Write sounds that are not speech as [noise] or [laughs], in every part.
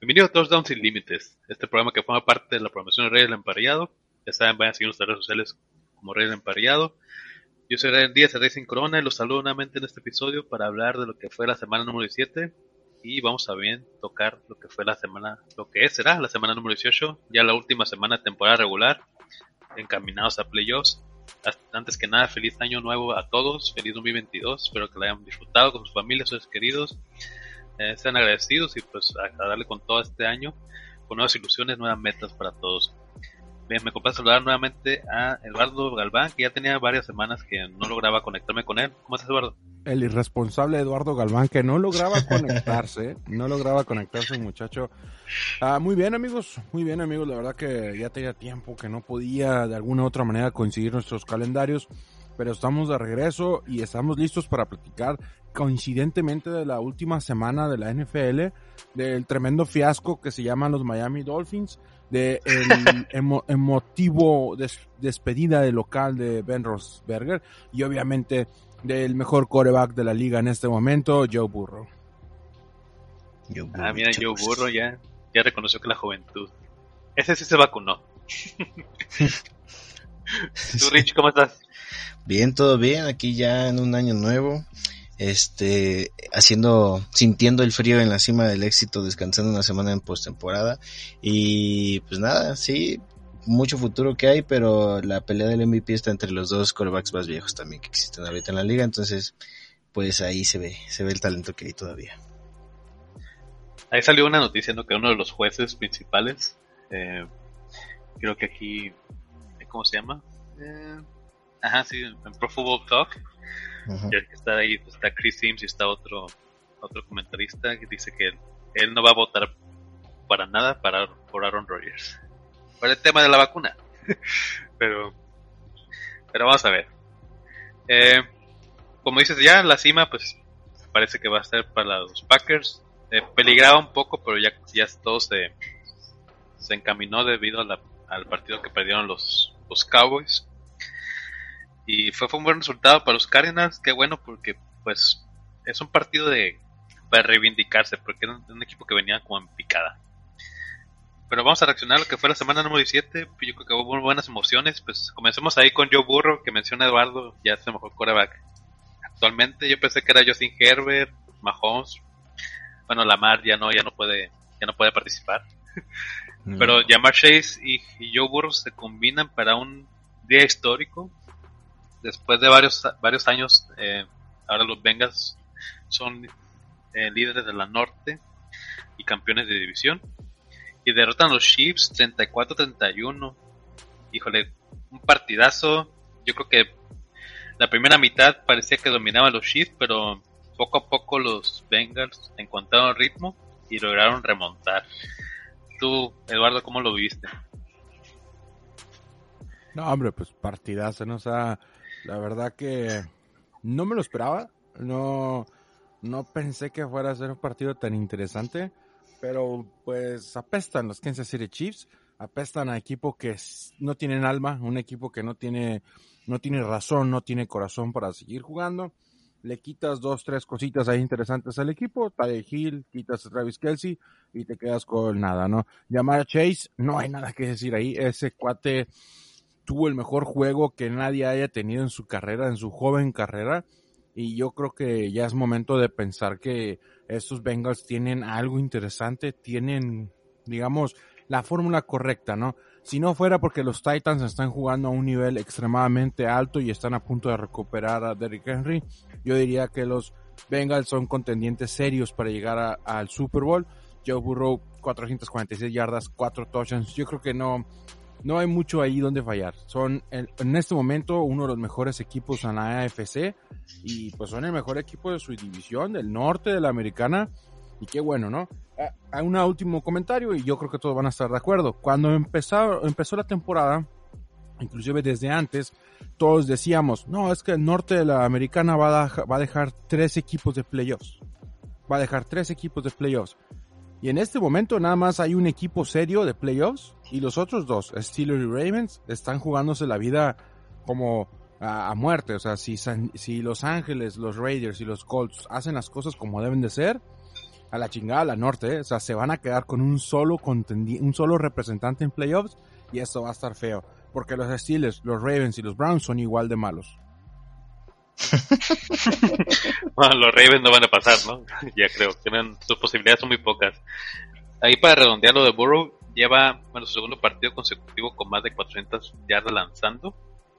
Bienvenidos a Touchdowns Sin Límites, este programa que forma parte de la promoción de Reyes del Emparellado. Ya saben, vayan a seguir nuestras redes sociales como Reyes del Emparellado. Yo soy Ryan Díaz de Racing Corona y los saludo nuevamente en este episodio para hablar de lo que fue la semana número 17 y vamos a bien tocar lo que fue la semana, lo que será la semana número 18, ya la última semana de temporada regular, encaminados a playoffs. Antes que nada, feliz año nuevo a todos, feliz 2022, espero que lo hayan disfrutado con sus familias, sus queridos, eh, sean agradecidos y pues a darle con todo este año, con nuevas ilusiones, nuevas metas para todos. Bien, me complace saludar nuevamente a Eduardo Galván, que ya tenía varias semanas que no lograba conectarme con él. ¿Cómo estás, Eduardo? el irresponsable Eduardo Galván que no lograba [laughs] conectarse, no lograba conectarse muchacho. Ah, muy bien amigos, muy bien amigos, la verdad que ya tenía tiempo que no podía de alguna u otra manera coincidir nuestros calendarios, pero estamos de regreso y estamos listos para platicar coincidentemente de la última semana de la NFL, del tremendo fiasco que se llaman los Miami Dolphins, de el [laughs] emo- emotivo des- despedida de local de Ben Roethlisberger y obviamente del mejor coreback de la liga en este momento, Joe Burrow. Yo, Ah, mira, Joe Burro ya, ya reconoció que la juventud. Ese sí se vacunó. [laughs] Tú, Rich, ¿cómo estás? Bien, todo bien, aquí ya en un año nuevo, este, haciendo, sintiendo el frío en la cima del éxito, descansando una semana en postemporada y pues nada, sí, mucho futuro que hay, pero la pelea del MVP está entre los dos corebacks más viejos también que existen ahorita en la liga, entonces pues ahí se ve, se ve el talento que hay todavía. Ahí salió una noticia, ¿no? Que uno de los jueces principales, eh, creo que aquí, ¿cómo se llama? Eh, ajá, sí, en Pro Football Talk, Que está ahí, está Chris Sims y está otro, otro comentarista que dice que él, no va a votar para nada para, por Aaron Rodgers. Por el tema de la vacuna. [laughs] pero, pero vamos a ver. Eh, como dices ya, la cima, pues parece que va a ser para los Packers. Eh, peligraba un poco, pero ya, ya todo se, se encaminó debido al partido que perdieron los, los Cowboys. Y fue, fue un buen resultado para los Cardinals, qué bueno, porque pues es un partido de para reivindicarse, porque era un, un equipo que venía como en picada. Pero vamos a reaccionar a lo que fue la semana número 17. pues, Yo creo que hubo muy buenas emociones. Pues comencemos ahí con Joe Burrow, que menciona Eduardo, ya es el mejor quarterback. Actualmente yo pensé que era Justin Herbert, Mahomes. Bueno, Lamar ya no, ya no puede, ya no puede participar. [laughs] Pero Jamar Chase y, y Joe Burrow se combinan para un día histórico. Después de varios, varios años, eh, ahora los Bengals son eh, líderes de la norte y campeones de división. Y derrotan a los Chiefs 34-31. Híjole, un partidazo. Yo creo que la primera mitad parecía que dominaban los Chiefs, pero poco a poco los Bengals encontraron ritmo y lograron remontar. Tú, Eduardo, ¿cómo lo viste? No, hombre, pues partidazo, ¿no? Sea, la verdad que no me lo esperaba. No, no pensé que fuera a ser un partido tan interesante. Pero pues apestan los Kansas City Chiefs. Apestan a equipo que no tienen alma, un equipo que no tiene, no tiene razón, no tiene corazón para seguir jugando. Le quitas dos, tres cositas ahí interesantes al equipo. Tyler Hill, quitas a Travis Kelsey y te quedas con nada, ¿no? Llamar a Chase, no hay nada que decir ahí. Ese cuate tuvo el mejor juego que nadie haya tenido en su carrera, en su joven carrera. Y yo creo que ya es momento de pensar que estos Bengals tienen algo interesante, tienen, digamos, la fórmula correcta, ¿no? Si no fuera porque los Titans están jugando a un nivel extremadamente alto y están a punto de recuperar a Derrick Henry, yo diría que los Bengals son contendientes serios para llegar al Super Bowl. Joe Burrow, 446 yardas, 4 touchdowns. Yo creo que no, no hay mucho ahí donde fallar. Son en, este momento uno de los mejores equipos en la AFC y pues son el mejor equipo de su división, del norte de la americana. Y qué bueno, ¿no? Ah, Hay un último comentario y yo creo que todos van a estar de acuerdo. Cuando empezó, empezó la temporada, inclusive desde antes, todos decíamos, no, es que el norte de la americana va a, va a dejar tres equipos de playoffs. Va a dejar tres equipos de playoffs. Y en este momento nada más hay un equipo serio de playoffs y los otros dos, Steelers y Ravens, están jugándose la vida como a, muerte. O sea, si, San- si Los Ángeles, los Raiders y los Colts hacen las cosas como deben de ser, a la chingada a la norte, ¿eh? o sea, se van a quedar con un solo un solo representante en playoffs y eso va a estar feo. Porque los Steelers, los Ravens y los Browns son igual de malos. [laughs] Bueno, los Ravens no van a pasar, ¿no? [laughs] ya creo. Tienen, sus posibilidades son muy pocas. Ahí para redondear lo de Burrow, lleva bueno, su segundo partido consecutivo con más de 400 yardas lanzando,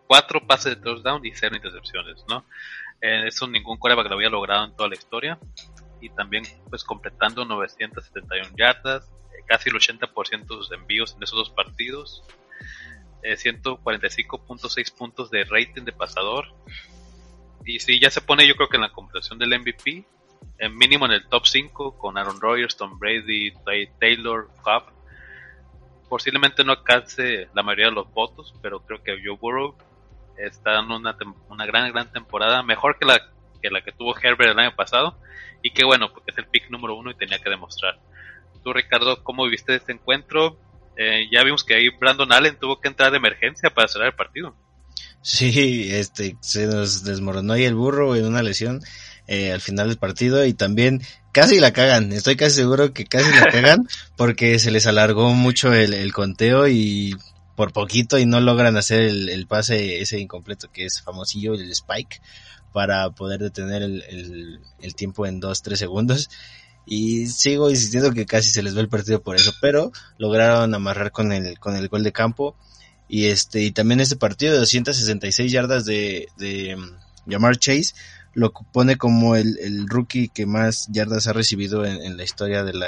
cuatro pases de touchdown y cero intercepciones, ¿no? Eh, eso ningún quarterback lo había logrado en toda la historia. Y también, pues, completando 971 yardas, eh, casi el 80% de sus envíos en esos dos partidos, eh, 145.6 puntos de rating de pasador, y sí, ya se pone yo creo que en la computación del MVP, en mínimo en el top 5 con Aaron Rodgers, Tom Brady, Tay- Taylor, Cobb. Posiblemente no alcance la mayoría de los votos, pero creo que Joe Burrow está dando una, una gran, gran temporada, mejor que la, que tuvo Herbert el año pasado. Y que bueno, porque es el pick número uno y tenía que demostrar. Tú, Ricardo, ¿cómo viste este encuentro? Eh, ya vimos que ahí Brandon Allen tuvo que entrar de emergencia para cerrar el partido. Sí, este, se nos desmoronó ahí el burro en una lesión eh, al final del partido y también casi la cagan. Estoy casi seguro que casi la [laughs] cagan porque se les alargó mucho el, el conteo y por poquito y no logran hacer el, el pase ese incompleto que es famosillo, el spike, para poder detener el, el, tiempo en 2-3 segundos. Y sigo insistiendo que casi se les va el partido por eso, pero lograron amarrar con el, con el gol de campo. Y este, y también este partido de 266 yardas de, de um, Jamar Chase lo pone como el, el rookie que más yardas ha recibido en, en la historia de la,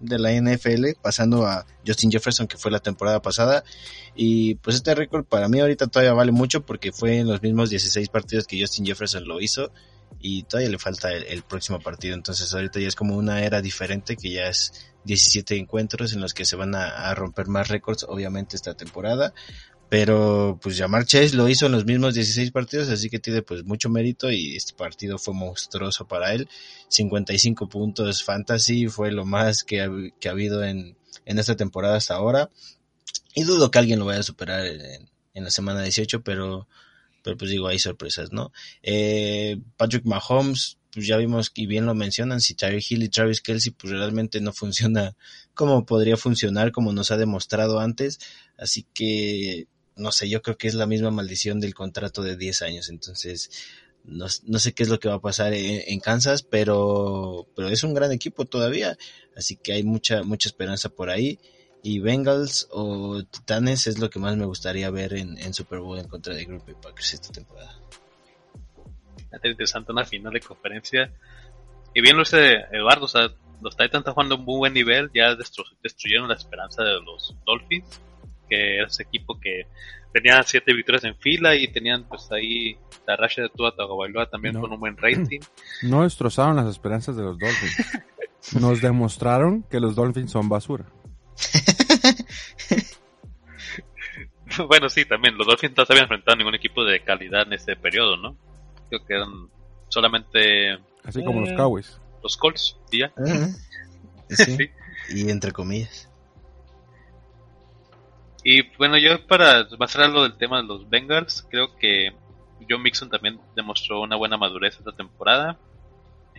de la NFL, pasando a Justin Jefferson, que fue la temporada pasada. Y pues este récord para mí ahorita todavía vale mucho porque fue en los mismos 16 partidos que Justin Jefferson lo hizo y todavía le falta el, próximo partido. Entonces ahorita ya es como una era diferente que ya es 17 encuentros en los que se van a, romper más récords, obviamente esta temporada. Pero pues Jamar Chase lo hizo en los mismos 16 partidos, así que tiene pues mucho mérito y este partido fue monstruoso para él. 55 puntos fantasy fue lo más que ha, habido en, en esta temporada hasta ahora. Y dudo que alguien lo vaya a superar en, en la semana 18, pero, pero pues digo, hay sorpresas, ¿no? Eh, Patrick Mahomes, pues ya vimos y bien lo mencionan, si Tyreek Hill y Travis Kelsey pues realmente no funciona como podría funcionar, como nos ha demostrado antes, así que no sé, yo creo que es la misma maldición del contrato de 10 años, entonces no, no sé qué es lo que va a pasar en, en, Kansas, pero, pero es un gran equipo todavía, así que hay mucha, mucha esperanza por ahí. Y Bengals o Titanes es lo que más me gustaría ver en, en Super Bowl en contra de Green Bay Packers esta temporada. interesante una final de conferencia. Y bien lo dice Eduardo, o sea, los Titans están jugando a un muy buen nivel, ya destru destruyeron la esperanza de los Dolphins, que era ese equipo que tenía siete victorias en fila y tenían pues ahí la racha de Tua Tagovailoa también no. con un buen rating. [clears throat] No destrozaron las esperanzas de los Dolphins. [laughs] Nos demostraron que los Dolphins son basura. [laughs] bueno, sí, también. Los Dolphins no se habían enfrentado a ningún equipo de calidad en ese periodo, ¿no? Creo que eran solamente. Así como eh, los Cowboys. Los Colts, ¿sí ya. Uh [laughs] -huh. sí. sí. Y entre comillas. Y bueno, yo para basar lo del tema de los Bengals, creo que John Mixon también demostró una buena madurez esta temporada.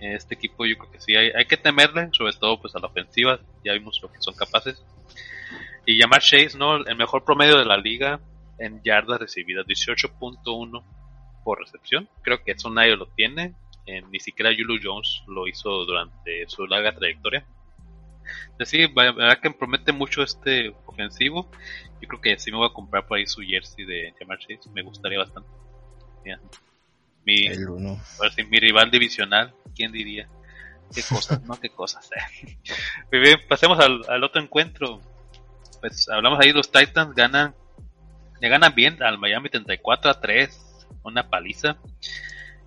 Este equipo yo creo que sí hay, que temerle, sobre todo pues a la ofensiva, ya vimos lo que son capaces. Y llamar Chase, ¿no? El mejor promedio de la liga en yardas recibidas, 18.1 por recepción. Creo que eso nadie lo tiene. Eh, ni siquiera Julio Jones lo hizo durante su larga trayectoria. Decir, sí, verdad que promete mucho este ofensivo. Yo creo que sí me voy a comprar por ahí su jersey de Jamar Chase. Me gustaría bastante. Mi, El uno. Sí, mi rival divisional, ¿quién diría? Qué cosas, ¿no? Qué cosas. Eh. Muy bien, pasemos al, al otro encuentro pues hablamos ahí, los Titans ganan, le ganan bien al Miami 34 a 3, una paliza.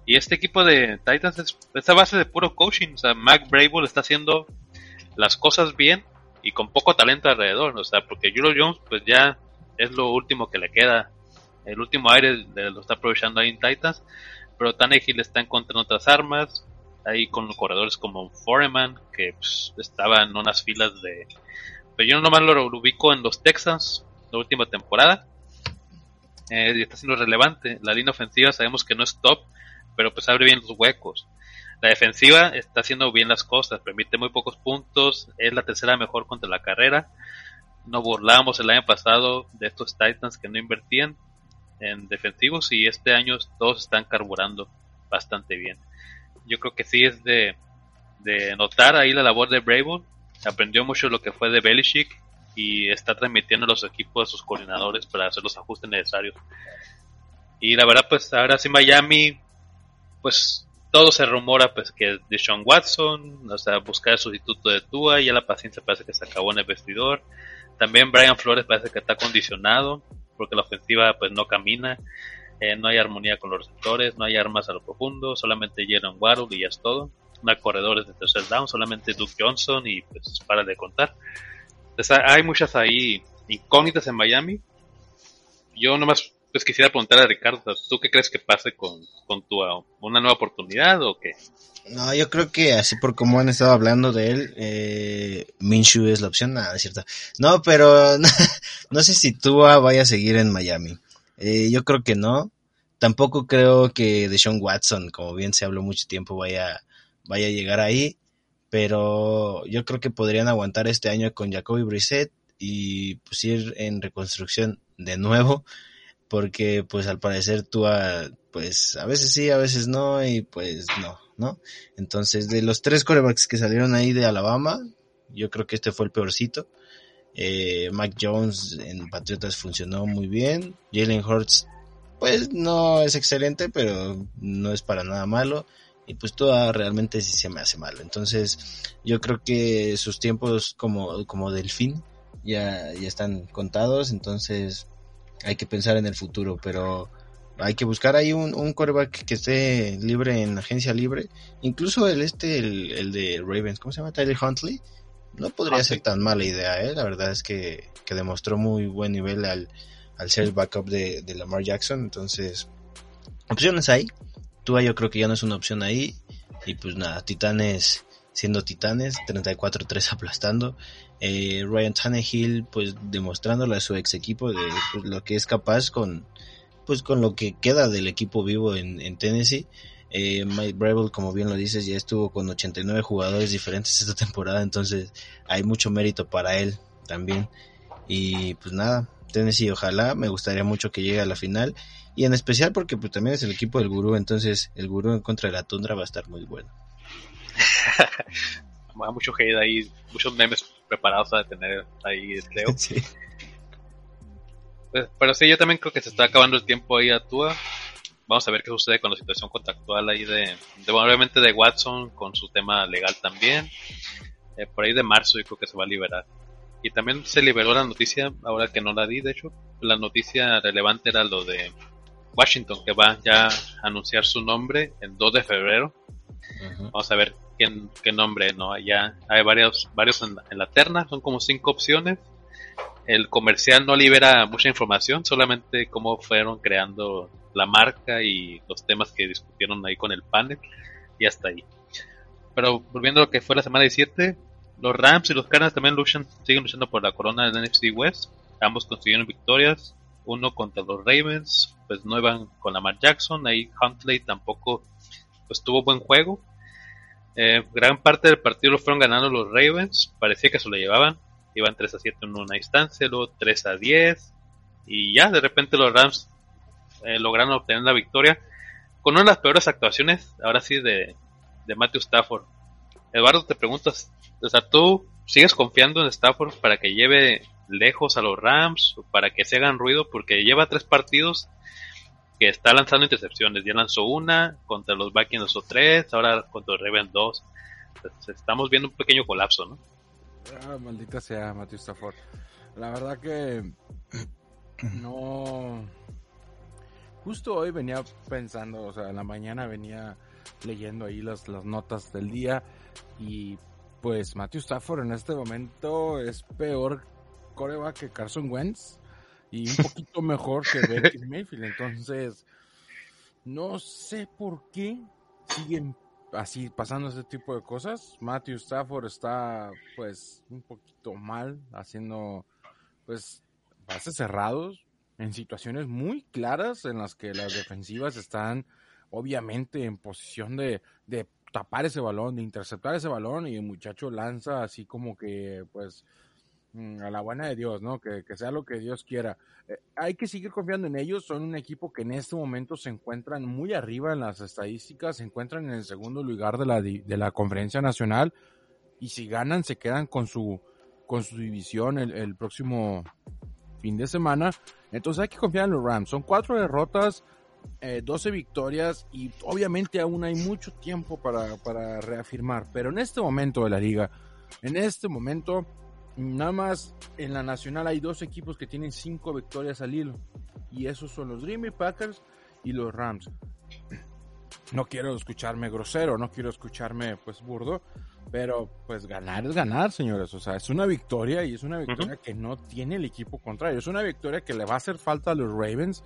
Y este equipo de Titans es, es a base de puro coaching, o sea, Mac Brable está haciendo las cosas bien y con poco talento alrededor, o sea, porque Julio Jones pues ya es lo último que le queda, el último aire lo está aprovechando ahí en Titans, pero Tannehill está encontrando otras armas, ahí con corredores como Foreman, que pues, estaba en unas filas de pero yo nomás lo, ubico en los Texans, la última temporada. eh, y está siendo relevante. La línea ofensiva sabemos que no es top, pero pues abre bien los huecos. La defensiva está haciendo bien las cosas, permite muy pocos puntos, es la tercera mejor contra la carrera. No burlamos el año pasado de estos Titans que no invertían en defensivos y este año todos están carburando bastante bien. Yo creo que sí es de, de notar ahí la labor de Bravo. Aprendió mucho lo que fue de Belichick y está transmitiendo a los equipos a sus coordinadores para hacer los ajustes necesarios. Y la verdad, pues ahora sí Miami, pues todo se rumora pues que de Sean Watson, o sea, buscar el sustituto de Tua, ya la paciencia parece que se acabó en el vestidor. También Brian Flores parece que está condicionado, porque la ofensiva pues no camina, eh, no hay armonía con los receptores, no hay armas a lo profundo, solamente Jalen Waddle y ya es todo. No hay corredores de tercer down, solamente Duke Johnson y pues para de contar. Hay muchas ahí incógnitas en Miami. Yo nomás pues quisiera preguntar a Ricardo, ¿tú qué crees que pase con, con tu una nueva oportunidad o qué? No, yo creo que así por como han estado hablando de él, eh, Minshew es la opción, nada, es cierto. No, pero [laughs] no, sé si Tua vaya a seguir en Miami. Eh, yo creo que no. Tampoco creo que Deshaun Watson, como bien se habló mucho tiempo, vaya, vaya a llegar ahí. Pero yo creo que podrían aguantar este año con Jacoby Brissett y pues ir en reconstrucción de nuevo porque pues al parecer tú pues a veces sí, a veces no y pues no, ¿no? Entonces de los tres corebacks que salieron ahí de Alabama, yo creo que este fue el peorcito. Eh, Mac Jones en Patriotas funcionó muy bien. Jalen Hurts, pues no es excelente, pero no es para nada malo. Y pues todo realmente sí se me hace malo. Entonces yo creo que sus tiempos como, como delfín ya, ya están contados. Entonces hay que pensar en el futuro, pero hay que buscar ahí un, un coreback que esté libre en agencia libre. Incluso el este, el, de Ravens, ¿cómo se llama? Tyler Huntley. No podría ser tan mala idea, ¿eh? La verdad es que, que demostró muy buen nivel al, al ser el backup de, de, Lamar Jackson. Entonces, opciones hay. Tua yo creo que ya no es una opción ahí. Y pues nada, Titanes siendo Titanes, 34-3 aplastando. Eh, Ryan Tannehill, pues demostrándole a su ex equipo de pues, lo que es capaz con, pues con lo que queda del equipo vivo en, Tennessee. Eh, Mike Breville, como bien lo dices, ya estuvo con 89 jugadores diferentes esta temporada, entonces hay mucho mérito para él también. Y pues nada, Tennessee, ojalá, me gustaría mucho que llegue a la final. Y en especial porque pues, también es el equipo del gurú, entonces el gurú en contra de la tundra va a estar muy bueno. [laughs] mucho hate ahí, muchos memes preparados a tener ahí, creo. [laughs] Pues, pero sí, yo también creo que se está acabando el tiempo ahí a Tua. Vamos a ver qué sucede con la situación contractual ahí de, de obviamente de Watson con su tema legal también. Eh, por ahí de marzo yo creo que se va a liberar. Y también se liberó la noticia, ahora que no la di, de hecho, la noticia relevante era lo de Washington, que va ya a anunciar su nombre el 2 de febrero. Vamos a ver qué, nombre, ¿no? Ya hay varios, varios en, la terna, son como cinco opciones. El comercial no libera mucha información, solamente cómo fueron creando la marca y los temas que discutieron ahí con el panel y hasta ahí. Pero volviendo a lo que fue la semana 17, los Rams y los Cardinals también luchan, siguen luchando por la corona del NFC West. Ambos consiguieron victorias, uno contra los Ravens, pues no iban con Lamar Jackson, ahí Huntley tampoco pues tuvo buen juego, eh, gran parte del partido lo fueron ganando los Ravens, parecía que se lo llevaban, iban 3 a 7 en una instancia, luego 3 a 10, y ya de repente los Rams eh, lograron obtener la victoria con una de las peores actuaciones, ahora sí, de, de Matthew Stafford. Eduardo, te preguntas, o sea, ¿tú sigues confiando en Stafford para que lleve lejos a los Rams, para que se hagan ruido? Porque lleva tres partidos está lanzando intercepciones. Ya lanzó una, contra los Vikings lanzó tres, ahora contra los Ravens dos. estamos viendo un pequeño colapso, ¿no? Ah, maldita sea Matthew Stafford. La verdad que [clears throat] no. Justo hoy venía pensando, o sea, en la mañana venía leyendo ahí las, las notas del día y pues Matthew Stafford en este momento es peor coreback que Carson Wentz y un poquito mejor que Baker Mayfield. Entonces, no sé por qué siguen así pasando ese tipo de cosas. Matthew Stafford está pues un poquito mal haciendo pues bases cerrados. en situaciones muy claras en las que las defensivas están obviamente en posición de, de tapar ese balón, de interceptar ese balón y el muchacho lanza así como que pues a la buena de Dios, ¿no? Que, que sea lo que Dios quiera. Eh, hay que seguir confiando en ellos, son un equipo que en este momento se encuentran muy arriba en las estadísticas, se encuentran en el segundo lugar de la, de la conferencia nacional y si ganan se quedan con su, con su división el, el próximo fin de semana. Entonces hay que confiar en los Rams. Son cuatro derrotas, eh, 12 victorias y obviamente aún hay mucho tiempo para, para reafirmar. Pero en este momento de la liga, en este momento, nada más en la nacional hay dos equipos que tienen cinco victorias al hilo. Y esos son los Green Bay Packers y los Rams. No quiero escucharme grosero, no quiero escucharme pues burdo, pero pues ganar es ganar, señores. O sea, es una victoria y es una victoria que no tiene el equipo contrario. Es una victoria que le va a hacer falta a los Ravens,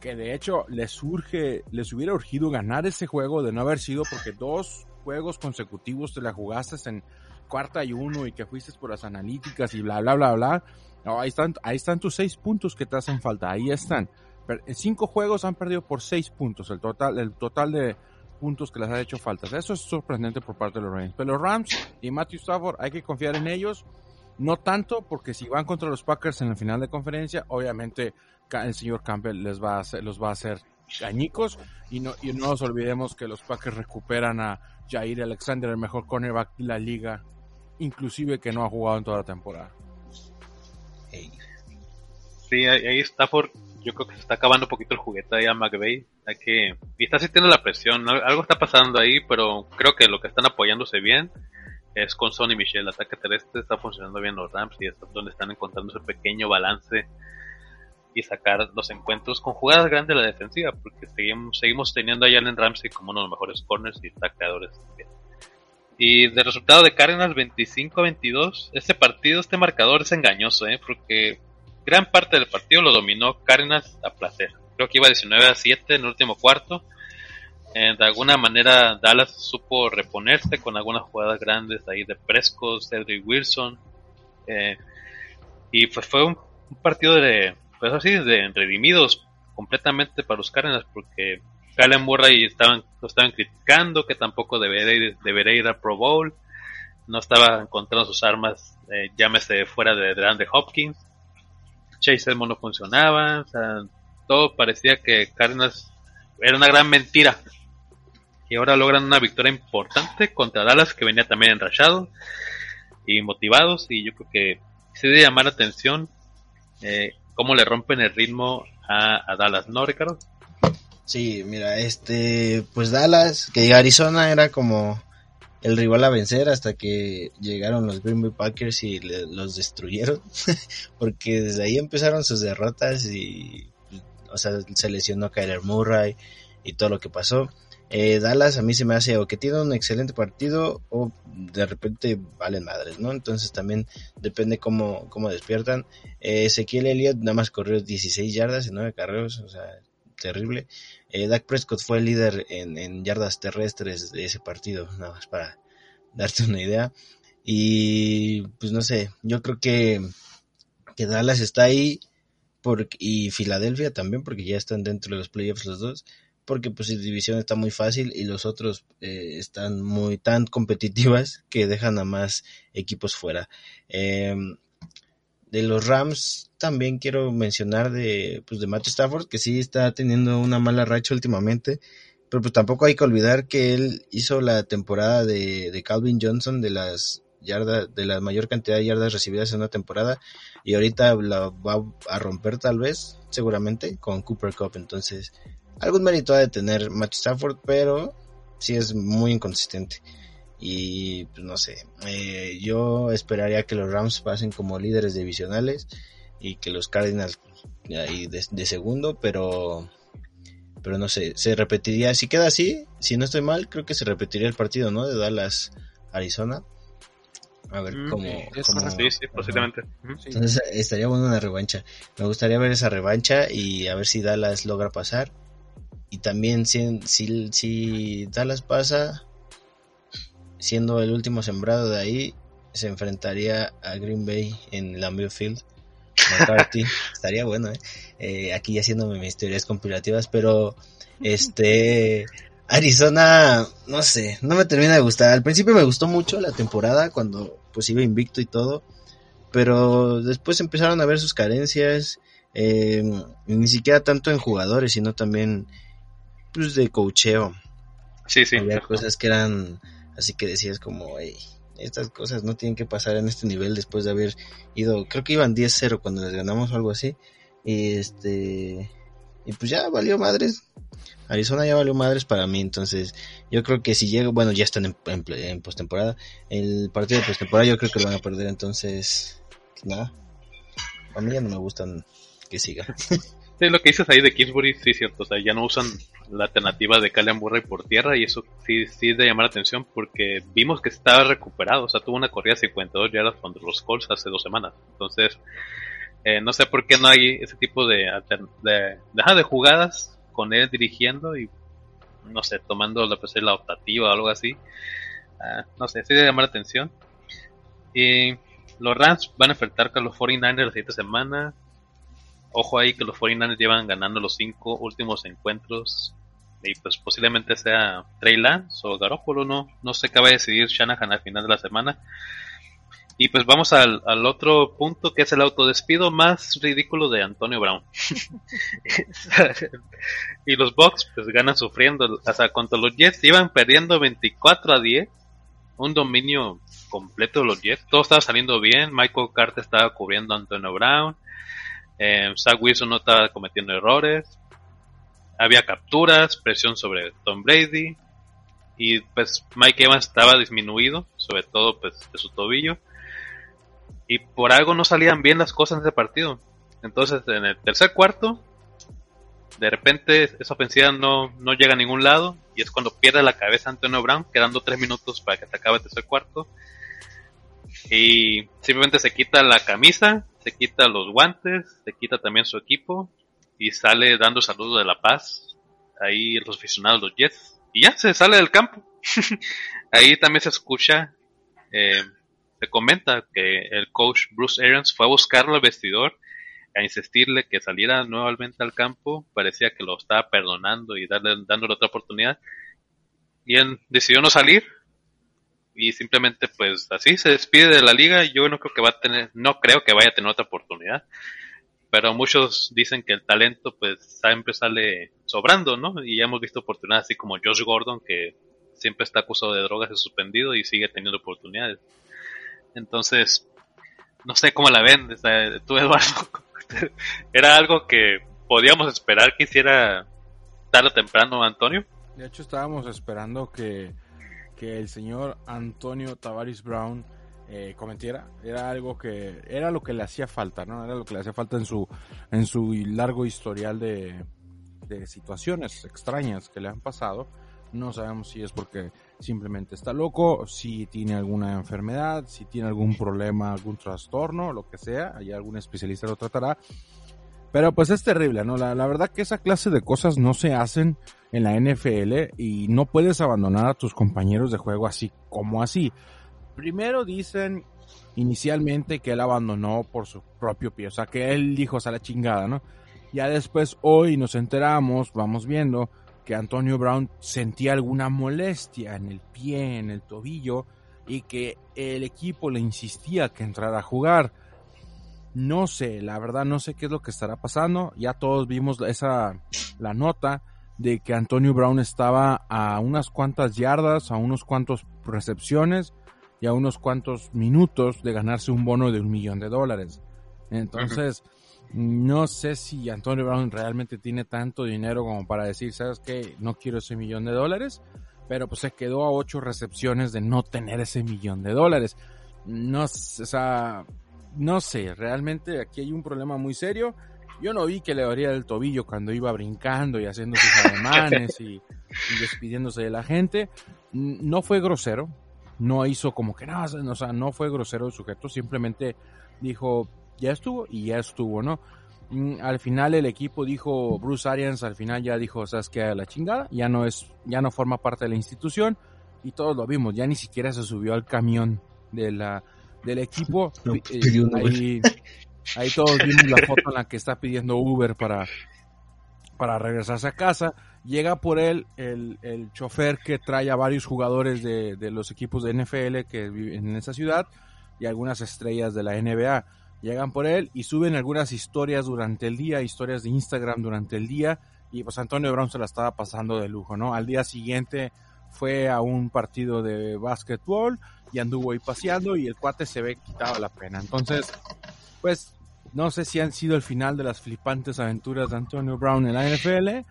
que de hecho les surge, les hubiera urgido ganar ese juego de no haber sido porque dos juegos consecutivos te la jugaste en cuarta y uno y que fuiste por las analíticas y bla, bla, bla, bla. No, ahí están, ahí están tus seis puntos que te hacen falta. Ahí están. Pero en cinco juegos han perdido por seis puntos. El total, el total de puntos que les ha hecho falta. Eso es sorprendente por parte de los Rams. Pero los Rams y Matthew Stafford hay que confiar en ellos. No tanto porque si van contra los Packers en el final de conferencia, obviamente el señor Campbell les va a hacer, los va a hacer añicos y no, y no nos olvidemos que los Packers recuperan a Jair Alexander, el mejor cornerback de la liga, inclusive que no ha jugado en toda la temporada. Sí, ahí Stafford yo creo que se está acabando un poquito el juguete ahí a McVeigh. Hay que, y está sintiendo la presión, algo está pasando ahí, pero creo que lo que están apoyándose bien es con Sonny Michel. El ataque terrestre está funcionando bien los Rams y es donde están encontrando ese pequeño balance y sacar los encuentros con jugadas grandes de la defensiva, porque seguimos, seguimos teniendo a Allen Ramsey como uno de los mejores corners y tacleadores también. Y de resultado de Cardinals 25-22, este partido, este marcador es engañoso, ¿eh? porque gran parte del partido lo dominó Cardinals a placer. Creo que iba 19 a 7 en el último cuarto. Eh, de alguna manera Dallas supo reponerse con algunas jugadas grandes ahí de Prescott, Cedric Wilson. Eh, y pues fue un, partido de, pues así, de redimidos completamente para los Cardinals porque Kalen Murray estaban, lo estaban criticando, que tampoco debería ir, debería ir a Pro Bowl. No estaba encontrando sus armas, eh, llámese fuera de de Hopkins. Chase Edmond no funcionaba, todo parecía que Cardinals era una gran mentira. Y ahora logran una victoria importante contra Dallas, que venía también enrachado y motivados. Y yo creo que se debe llamar la atención eh, cómo le rompen el ritmo a, a, Dallas, ¿no, Ricardo? Sí, mira, este, pues Dallas, que Arizona era como el rival a vencer hasta que llegaron los Green Bay Packers y los destruyeron. [laughs] Porque desde ahí empezaron sus derrotas y, o sea, se lesionó Kyler Murray y todo lo que pasó. Eh, Dallas a mí se me hace o que tiene un excelente partido o de repente valen madres, ¿no? Entonces también depende cómo, cómo despiertan. Eh, Ezequiel Elliott nada más corrió 16 yardas en 9 carreros, o sea, terrible. Eh, Dak Prescott fue el líder en, en, yardas terrestres de ese partido, nada más para darte una idea. Y pues no sé, yo creo que, que Dallas está ahí por, y Filadelfia también, porque ya están dentro de los playoffs los dos, porque pues su división está muy fácil y los otros eh, están muy tan competitivas [laughs] que dejan a más equipos fuera. Eh, de los Rams también quiero mencionar de, pues de Matthew Stafford, que sí está teniendo una mala racha últimamente, pero pues tampoco hay que olvidar que él hizo la temporada de, de Calvin Johnson de las yardas, de la mayor cantidad de yardas recibidas en una temporada, y ahorita la va a romper tal vez, seguramente, con Cooper Cup, entonces algún mérito ha de tener Matthew Stafford, pero sí es muy inconsistente. Y pues no sé, eh, yo esperaría que los Rams pasen como líderes divisionales y que los Cardinals ahí de, de, segundo, pero pero no sé, se repetiría, si queda así, si no estoy mal, creo que se repetiría el partido, ¿no? De Dallas Arizona. A ver Mm, cómo, cómo- sí, sí, posiblemente. Entonces estaría bueno una revancha. Me gustaría ver esa revancha y a ver si Dallas logra pasar. Y también si, si, si Dallas pasa, siendo el último sembrado de ahí, se enfrentaría a Green Bay en Lambeau Field. McCarthy. [laughs] Estaría bueno, ¿eh? ¿eh? Aquí haciéndome mis teorías compilativas, pero este Arizona, no sé, no me termina de gustar. Al principio me gustó mucho la temporada cuando pues iba invicto y todo, pero después empezaron a ver sus carencias, eh, ni siquiera tanto en jugadores, sino también pues de cocheo. Sí, sí. Había cosas que eran así que decías como, hey, estas cosas no tienen que pasar en este nivel después de haber ido, creo que iban 10-0 cuando les ganamos o algo así. Y este, y pues ya valió madres. Arizona ya valió madres para mí, entonces yo creo que si llega, bueno, ya están en, en, postemporada. El partido de postemporada yo creo que lo van a perder, entonces, pues nada. A mí ya no me gustan que siga. Sí, lo que dices ahí de Kingsbury, sí, cierto. O sea, ya no usan la alternativa de Calian Murray por tierra y eso sí, sí es de llamar la atención porque vimos que estaba recuperado. O sea, tuvo una corrida de 52 yardas contra los Colts hace dos semanas. Entonces, eh, no sé por qué no hay ese tipo de, de, de, de jugadas con él dirigiendo y, no sé, tomando la, pues, la optativa o algo así. Ah, no sé, sí de llamar la atención. Y los Rams van a enfrentar con los 49ers la siguiente semana ojo ahí que los 49ers llevan ganando los cinco últimos encuentros y pues posiblemente sea Trey Lance o Garoppolo, no, no sé qué va a decidir Shanahan al final de la semana. Y pues vamos al, otro punto que es el autodespido más ridículo de Antonio Brown. [laughs] y los Bucks pues ganan sufriendo, o sea, los Jets iban perdiendo 24 a 10, un dominio completo de los Jets, todo estaba saliendo bien, Michael Carter estaba cubriendo a Antonio Brown, eh, Zach Wilson no estaba cometiendo errores. Había capturas, presión sobre Tom Brady. Y pues Mike Evans estaba disminuido, sobre todo pues de su tobillo. Y por algo no salían bien las cosas en ese partido. Entonces en el tercer cuarto, de repente esa ofensiva no, no llega a ningún lado. Y es cuando pierde la cabeza Antonio Brown, quedando tres minutos para que se acabe el tercer cuarto. Y simplemente se quita la camisa se quita los guantes, se quita también su equipo y sale dando saludos de la paz. Ahí los aficionados, los Jets. Y ya se sale del campo. [laughs] Ahí también se escucha, eh, se comenta que el coach Bruce Arians fue a buscarlo al vestidor, a insistirle que saliera nuevamente al campo. Parecía que lo estaba perdonando y darle, dándole otra oportunidad. Y él decidió no salir, y simplemente pues así se despide de la liga. Yo no creo que va a tener no creo que vaya a tener otra oportunidad pero muchos dicen que el talento pues siempre sale sobrando no y ya hemos visto oportunidades así como Josh Gordon que siempre está acusado de drogas y suspendido y sigue teniendo oportunidades. Entonces no sé cómo la ven tú Eduardo [laughs] era algo que podíamos esperar que hiciera tarde o temprano Antonio de hecho estábamos esperando que el señor Antonio Tavares Brown eh, cometiera. Era algo que era lo que le hacía falta no era lo que le hacía falta en su en su largo historial de, de situaciones extrañas que le han pasado. No sabemos si es porque simplemente está loco, si tiene alguna enfermedad, si tiene algún problema, algún trastorno, lo que sea, hay algún especialista lo tratará. Pero pues es terrible, ¿no? La, la verdad que esa clase de cosas no se hacen en la NFL y no puedes abandonar a tus compañeros de juego así como así. Primero dicen inicialmente que él abandonó por su propio pie, o sea que él dijo a la chingada, ¿no? Ya después hoy nos enteramos, vamos viendo que Antonio Brown sentía alguna molestia en el pie, en el tobillo y que el equipo le insistía que entrara a jugar. No sé, la verdad no sé qué es lo que estará pasando. Ya todos vimos esa la nota de que Antonio Brown estaba a unas cuantas yardas, a unos cuantos recepciones y a unos cuantos minutos de ganarse un bono de un millón de dólares. Entonces, no sé si Antonio Brown realmente tiene tanto dinero como para decir, ¿sabes qué? No quiero ese millón de dólares, pero pues se quedó a ocho recepciones de no tener ese millón de dólares. No, o sea, no sé, realmente aquí hay un problema muy serio yo no vi que le dolía el tobillo cuando iba brincando y haciendo sus [laughs] ademanes y, despidiéndose de la gente. No fue grosero, no hizo como que nada, no, o sea, no fue grosero el sujeto, simplemente dijo, ya estuvo y ya estuvo, ¿no? Mm, al final el equipo dijo, Bruce Arians al final ya dijo, sabes que la chingada, ya no es, ya no forma parte de la institución y todos lo vimos, ya ni siquiera se subió al camión de la, del equipo. Eh, Ahí todos vimos la foto en la que está pidiendo Uber para, para regresarse a casa. Llega por él el, el chofer que trae a varios jugadores de, de los equipos de NFL que viven en esa ciudad y algunas estrellas de la NBA. Llegan por él y suben algunas historias durante el día, historias de Instagram durante el día. Y pues Antonio Brown se la estaba pasando de lujo, ¿no? Al día siguiente fue a un partido de básquetbol y anduvo ahí paseando y el cuate se ve quitado la pena. Entonces, pues no sé si han sido el final de las flipantes aventuras de Antonio Brown en la NFL,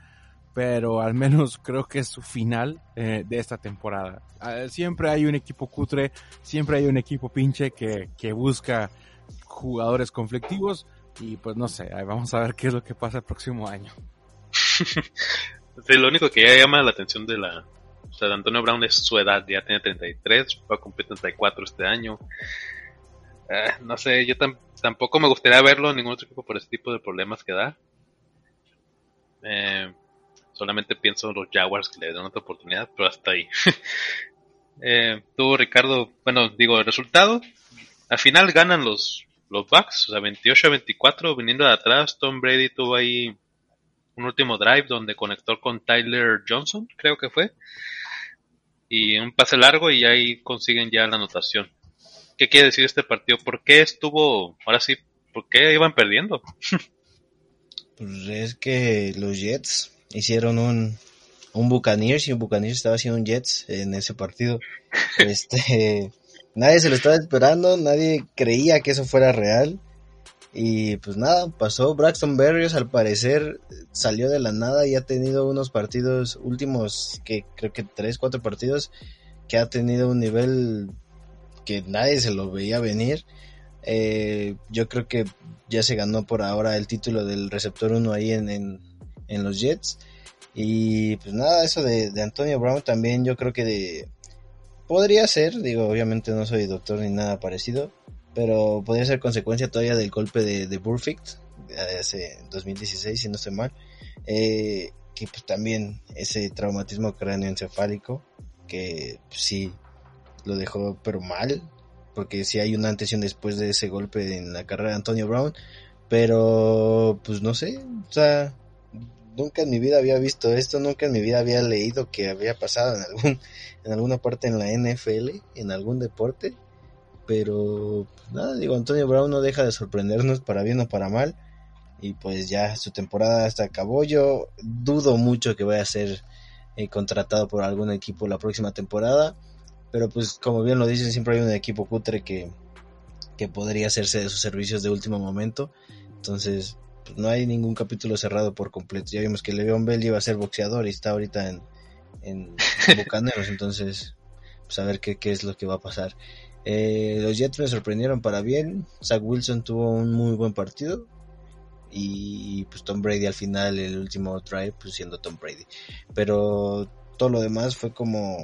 pero al menos [laughs] creo que es su final eh, de esta temporada. Uh, siempre hay un equipo cutre, siempre hay un equipo pinche que, que busca jugadores conflictivos y pues no sé, vamos a ver qué es lo que pasa el próximo año. [laughs] sí, lo único que ya llama la atención de la, o sea, Antonio Brown es su edad, ya tiene 33, va a cumplir 34 este año. Eh, no sé, yo tam tampoco me gustaría verlo en ningún otro equipo por ese tipo de problemas que da. Eh, solamente pienso en los Jaguars que le dan otra oportunidad, pero hasta ahí. [laughs] eh, tú, Ricardo, bueno, digo, el resultado, al final ganan los, los Bucks, o sea, 28 a 24, viniendo de atrás, Tom Brady tuvo ahí un último drive donde conectó con Tyler Johnson, creo que fue y un pase largo y ahí consiguen ya la anotación. ¿Qué quiere decir este partido? ¿Por qué estuvo, ahora sí, por qué iban perdiendo? [laughs] pues es que los Jets hicieron un, un Buccaneers y un Buccaneers estaba haciendo un Jets en ese partido. [laughs] este, [laughs] nadie se lo estaba esperando, nadie creía que eso fuera real. Y pues nada, pasó Braxton Berrios, al parecer salió de la nada y ha tenido unos partidos últimos, que creo que tres, cuatro partidos, que ha tenido un nivel que nadie se lo veía venir. Eh, yo creo que ya se ganó por ahora el título del receptor 1 ahí en, en, en, los Jets. Y pues nada, eso de, de Antonio Brown también yo creo que de, podría ser, digo, obviamente no soy doctor ni nada parecido, pero podría ser consecuencia todavía del golpe de, de Burfict hace 2016 si no estoy mal eh, que pues también ese traumatismo cráneoencefálico que pues, sí lo dejó pero mal porque sí hay una antes y un después de ese golpe en la carrera de Antonio Brown pero pues no sé o sea nunca en mi vida había visto esto nunca en mi vida había leído que había pasado en algún en alguna parte en la NFL en algún deporte pero pues, nada, digo, Antonio Brown no deja de sorprendernos para bien o para mal. Y pues ya su temporada hasta acabó. Yo dudo mucho que vaya a ser eh, contratado por algún equipo la próxima temporada. Pero pues como bien lo dicen, siempre hay un equipo cutre que, que podría hacerse de sus servicios de último momento. Entonces, pues, no hay ningún capítulo cerrado por completo. Ya vimos que Le'Veon Bell iba a ser boxeador y está ahorita en, en [laughs] Bucaneros. entonces, pues a ver qué, qué es lo que va a pasar. Eh, los Jets me sorprendieron para bien. Zach Wilson tuvo un muy buen partido. Y pues Tom Brady al final, el último drive, pues siendo Tom Brady. Pero todo lo demás fue como...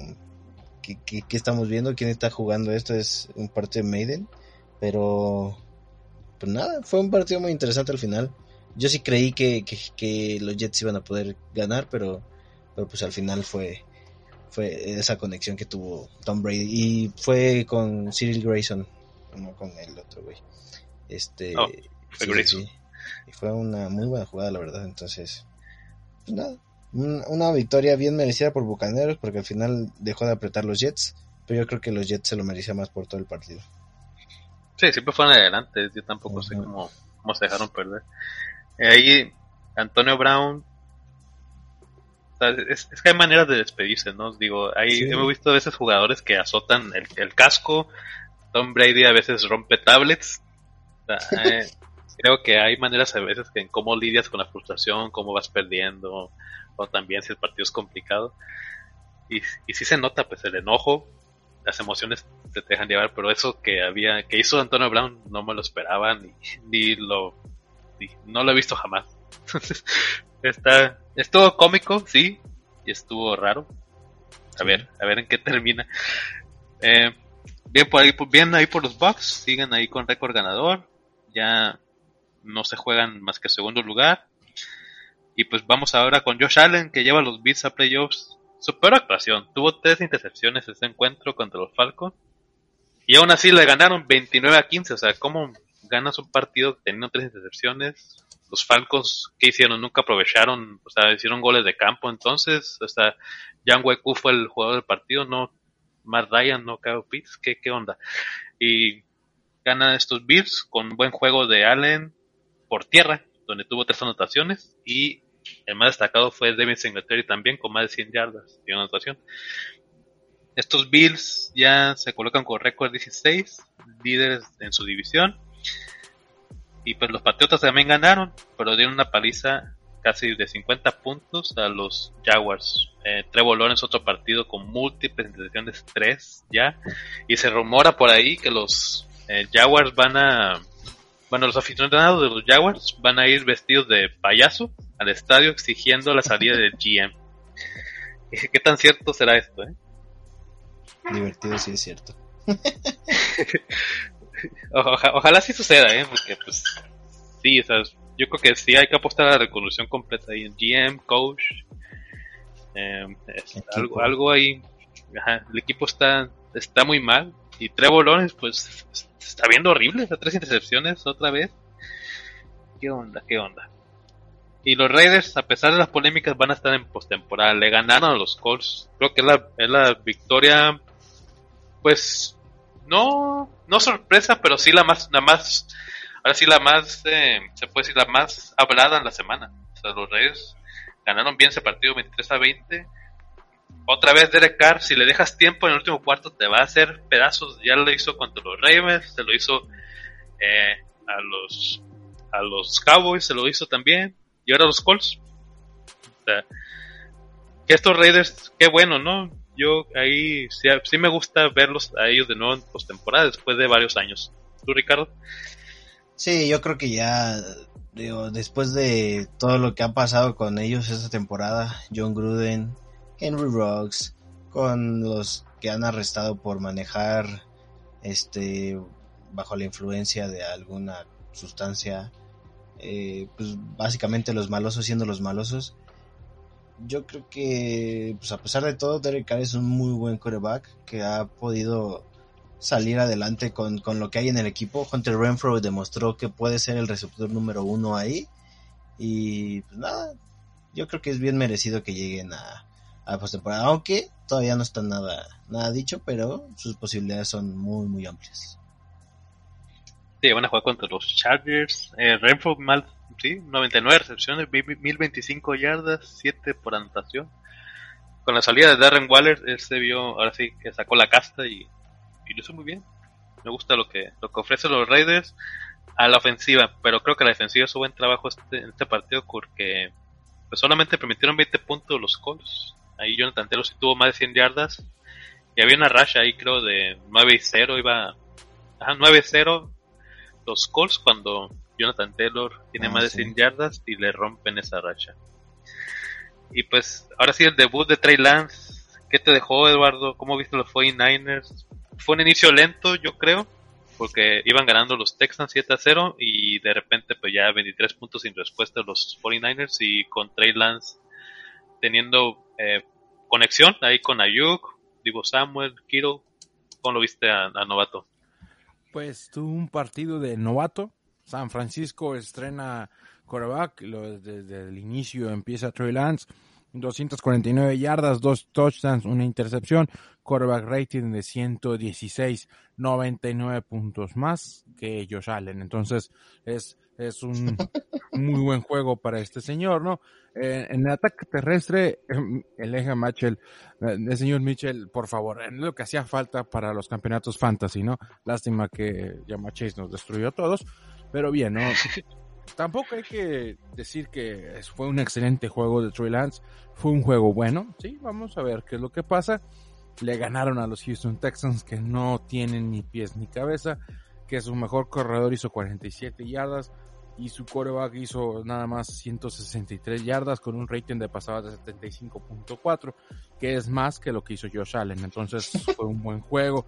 ¿Qué, qué, qué estamos viendo? ¿Quién está jugando esto? Es un partido de Maiden. Pero... Pues nada, fue un partido muy interesante al final. Yo sí creí que, que, que los Jets iban a poder ganar, pero, pero pues al final fue, fue esa conexión que tuvo Tom Brady y fue con Cyril Grayson no con el otro güey este oh, fue sí, Grayson. Sí. y fue una muy buena jugada la verdad entonces pues nada un, una victoria bien merecida por Bucaneros porque al final dejó de apretar los Jets pero yo creo que los Jets se lo merecía más por todo el partido sí siempre fueron adelante yo tampoco uh -huh. sé cómo, cómo se dejaron perder ahí Antonio Brown es, es, que hay maneras de despedirse, ¿no? Digo, hay, sí. hemos visto a veces jugadores que azotan el, el, casco, Tom Brady a veces rompe tablets. O sea, [laughs] eh, creo que hay maneras a veces que en cómo lidias con la frustración, cómo vas perdiendo, o también si el partido es complicado. Y, y sí se nota pues el enojo, las emociones te dejan llevar, pero eso que había, que hizo Antonio Brown no me lo esperaba, ni, ni lo, ni, no lo he visto jamás. [laughs] Está, estuvo cómico, sí, y estuvo raro. A ver, a ver en qué termina. Eh, bien por ahí, bien ahí por los Bucks, siguen ahí con récord ganador. Ya no se juegan más que segundo lugar. Y pues vamos ahora con Josh Allen, que lleva los Beats a playoffs. Super actuación. Tuvo tres intercepciones ese encuentro contra los Falcons. Y aún así le ganaron 29 a 15. O sea, ¿cómo, ganas un partido teniendo tres intercepciones. Los Falcons, ¿qué hicieron? Nunca aprovecharon, o sea, hicieron goles de campo. Entonces, hasta Jan Weku fue el jugador del partido, no Matt Ryan, no Kyle Pitts. ¿Qué, ¿Qué onda? Y ganan estos Bills con buen juego de Allen por tierra, donde tuvo tres anotaciones. Y el más destacado fue Devin Singletary también, con más de 100 yardas de anotación. Estos Bills ya se colocan con récord 16, líderes en su división. Y pues los Patriotas también ganaron, pero dieron una paliza casi de 50 puntos a los Jaguars. Eh, Trevor Lawrence otro partido con múltiples intercepciones, 3 ya. Y se rumora por ahí que los eh, Jaguars van a... Bueno, los aficionados de los Jaguars van a ir vestidos de payaso al estadio exigiendo la salida del GM. [laughs] ¿Qué tan cierto será esto? Eh? Divertido, sí es cierto. [laughs] ojalá sí suceda, ¿eh? Porque, pues, sí, o sea, yo creo que sí hay que apostar a la reconstrucción completa ahí en GM, coach. Eh, algo, algo ahí. Ajá, el equipo está, está muy mal. Y Trevor Lawrence, pues, está viendo horrible. Está tres intercepciones otra vez. ¿Qué onda? ¿Qué onda? Y los Raiders, a pesar de las polémicas, van a estar en postemporada. Le ganaron a los Colts. Creo que es la, es la victoria, pues, no, no sorpresa, pero sí la más, la más, ahora sí la más, eh, se puede decir la más hablada en la semana. O sea, los Reyes ganaron bien ese partido 23 a 20. Otra vez Derek Carr, si le dejas tiempo en el último cuarto te va a hacer pedazos. Ya lo hizo contra los Ravens, se lo hizo eh, a los a los Cowboys, se lo hizo también. Y ahora los Colts. O sea, que estos Raiders, qué bueno, ¿no? Yo ahí sí, me gusta verlos a ellos de nuevo en postemporada después de varios años. ¿Tú, Ricardo? Sí, yo creo que ya, digo, después de todo lo que ha pasado con ellos esta temporada, John Gruden, Henry Rocks, con los que han arrestado por manejar este bajo la influencia de alguna sustancia, eh, pues básicamente los malosos siendo los malosos, yo creo que, pues a pesar de todo, Derek Carr es un muy buen quarterback que ha podido salir adelante con, lo que hay en el equipo. Hunter Renfro demostró que puede ser el receptor número uno ahí. Y pues nada, yo creo que es bien merecido que lleguen a, a postemporada, aunque todavía no está nada, nada dicho, pero sus posibilidades son muy, muy amplias. Sí, van a jugar contra los Chargers. Eh, Renfro mal sí, 99 recepciones, 1025 yardas, 7 por anotación. Con la salida de Darren Waller, él se vio, ahora sí, que sacó la casta y, y lo hizo muy bien. Me gusta lo que, lo que ofrecen los Raiders a la ofensiva, pero creo que la defensiva hizo buen trabajo este, en este partido porque pues solamente permitieron 20 puntos los Colts. Ahí Jonathan Taylor sí tuvo más de 100 yardas y había una racha ahí creo de 9 y 0, iba a 9-0 los Colts cuando Jonathan Taylor tiene ah, más de 100 yardas y le rompen esa racha. Y pues, ahora sí el debut de Trey Lance. ¿Qué te dejó, Eduardo? ¿Cómo viste los 49ers? Fue un inicio lento, yo creo, porque iban ganando los Texans 7 a 0 y de repente pues ya 23 puntos sin respuesta los 49ers y con Trey Lance teniendo eh, conexión ahí con Ayuk, Divo Samuel, Kiro. ¿Cómo lo viste a, a Novato? Pues tuvo un partido de novato, San Francisco estrena quarterback, desde el inicio empieza Trey Lance, 249 yardas, dos touchdowns, una intercepción, quarterback rating de 116, 99 puntos más que Josh Allen. Entonces es, es un [laughs] muy buen juego para este señor, ¿no? en el ataque terrestre, em, el eje Mitchell, el señor Mitchell, por favor, lo que hacía falta para los campeonatos fantasy, ¿no? Lástima que Yama Chase nos destruyó a todos. Pero bien, ¿no? [laughs] Tampoco hay que decir que fue un excelente juego de Trey Lance. Fue un juego bueno. Sí, vamos a ver qué es lo que pasa. Le ganaron a los Houston Texans que no tienen ni pies ni cabeza. Que su mejor corredor hizo 47 yardas. Y su coreback hizo nada más 163 yardas con un rating de pasada de 75.4. Que es más que lo que hizo Josh Allen. Entonces [laughs] fue un buen juego.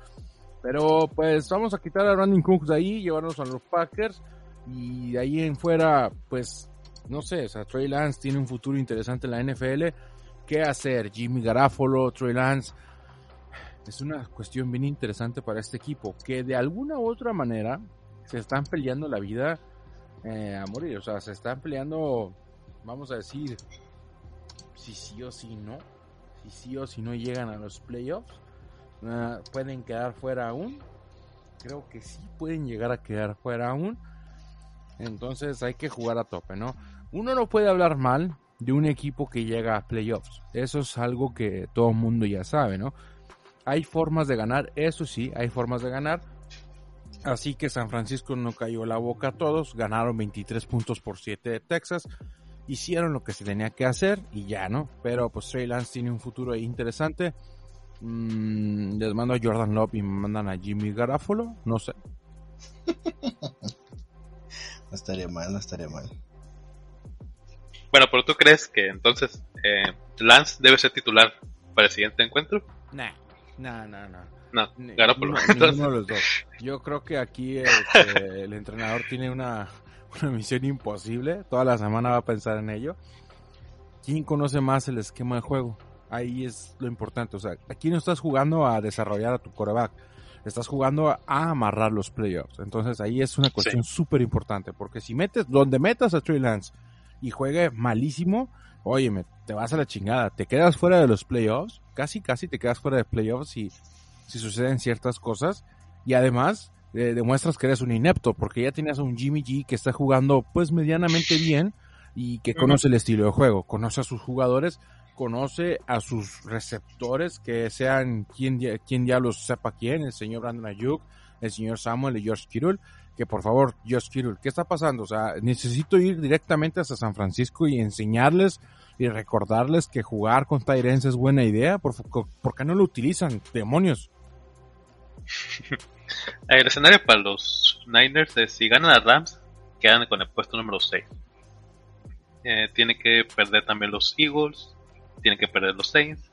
Pero pues vamos a quitar a Brandon Cooks de ahí, llevarnos a los Packers y de ahí en fuera, pues no sé, o sea, Trey Lance tiene un futuro interesante en la NFL. ¿Qué hacer? Jimmy Garafolo, Trey Lance. Es una cuestión bien interesante para este equipo que de alguna u otra manera se están peleando la vida eh, a morir. O sea, se están peleando, vamos a decir, si sí o si no. Si sí o si no llegan a los playoffs. Uh, pueden quedar fuera aún. Creo que sí pueden llegar a quedar fuera aún. Entonces hay que jugar a tope, ¿no? Uno no puede hablar mal de un equipo que llega a playoffs. Eso es algo que todo el mundo ya sabe, ¿no? Hay formas de ganar, eso sí, hay formas de ganar. Así que San Francisco no cayó la boca a todos, ganaron 23 puntos por 7 de Texas, hicieron lo que se tenía que hacer y ya, ¿no? Pero pues Trey Lance tiene un futuro interesante. Mm, les mando a Jordan Love y me mandan a Jimmy Garafolo, no sé. [laughs] no estaría mal, no estaría mal. Bueno, pero tú crees que entonces eh, Lance debe ser titular para el siguiente encuentro? Nah, no, no, no. No, Garoppolo. Ninguno de los dos. Yo creo que aquí este, [laughs] el entrenador tiene una, una misión imposible. Toda la semana va a pensar en ello. ¿Quién conoce más el esquema de juego? Ahí es lo importante. O sea, aquí no estás jugando a desarrollar a tu coreback. Estás jugando a amarrar los playoffs. Entonces ahí es una cuestión súper sí. importante. Porque si metes, donde metas a Trey Lance y juegue malísimo, óyeme, te vas a la chingada. Te quedas fuera de los playoffs. Casi, casi te quedas fuera de playoffs y si suceden ciertas cosas. Y además eh, demuestras que eres un inepto, porque ya tenías a un Jimmy G que está jugando pues medianamente bien y que conoce el estilo de juego, conoce a sus jugadores, conoce a sus receptores, que sean quien, quien diablos sepa quién, el señor Brandon Ayuk, el señor Samuel y George Kittle, que por favor, George Kittle, ¿qué está pasando? O sea, necesito ir directamente hasta San Francisco y enseñarles y recordarles que jugar con Tyrens es buena idea, ¿por, ¿por qué no lo utilizan? Demonios. [laughs] El escenario para los Niners es si ganan a Rams, quedan con el puesto número 6. Eh, tiene que perder también los Eagles, tienen que perder los Saints.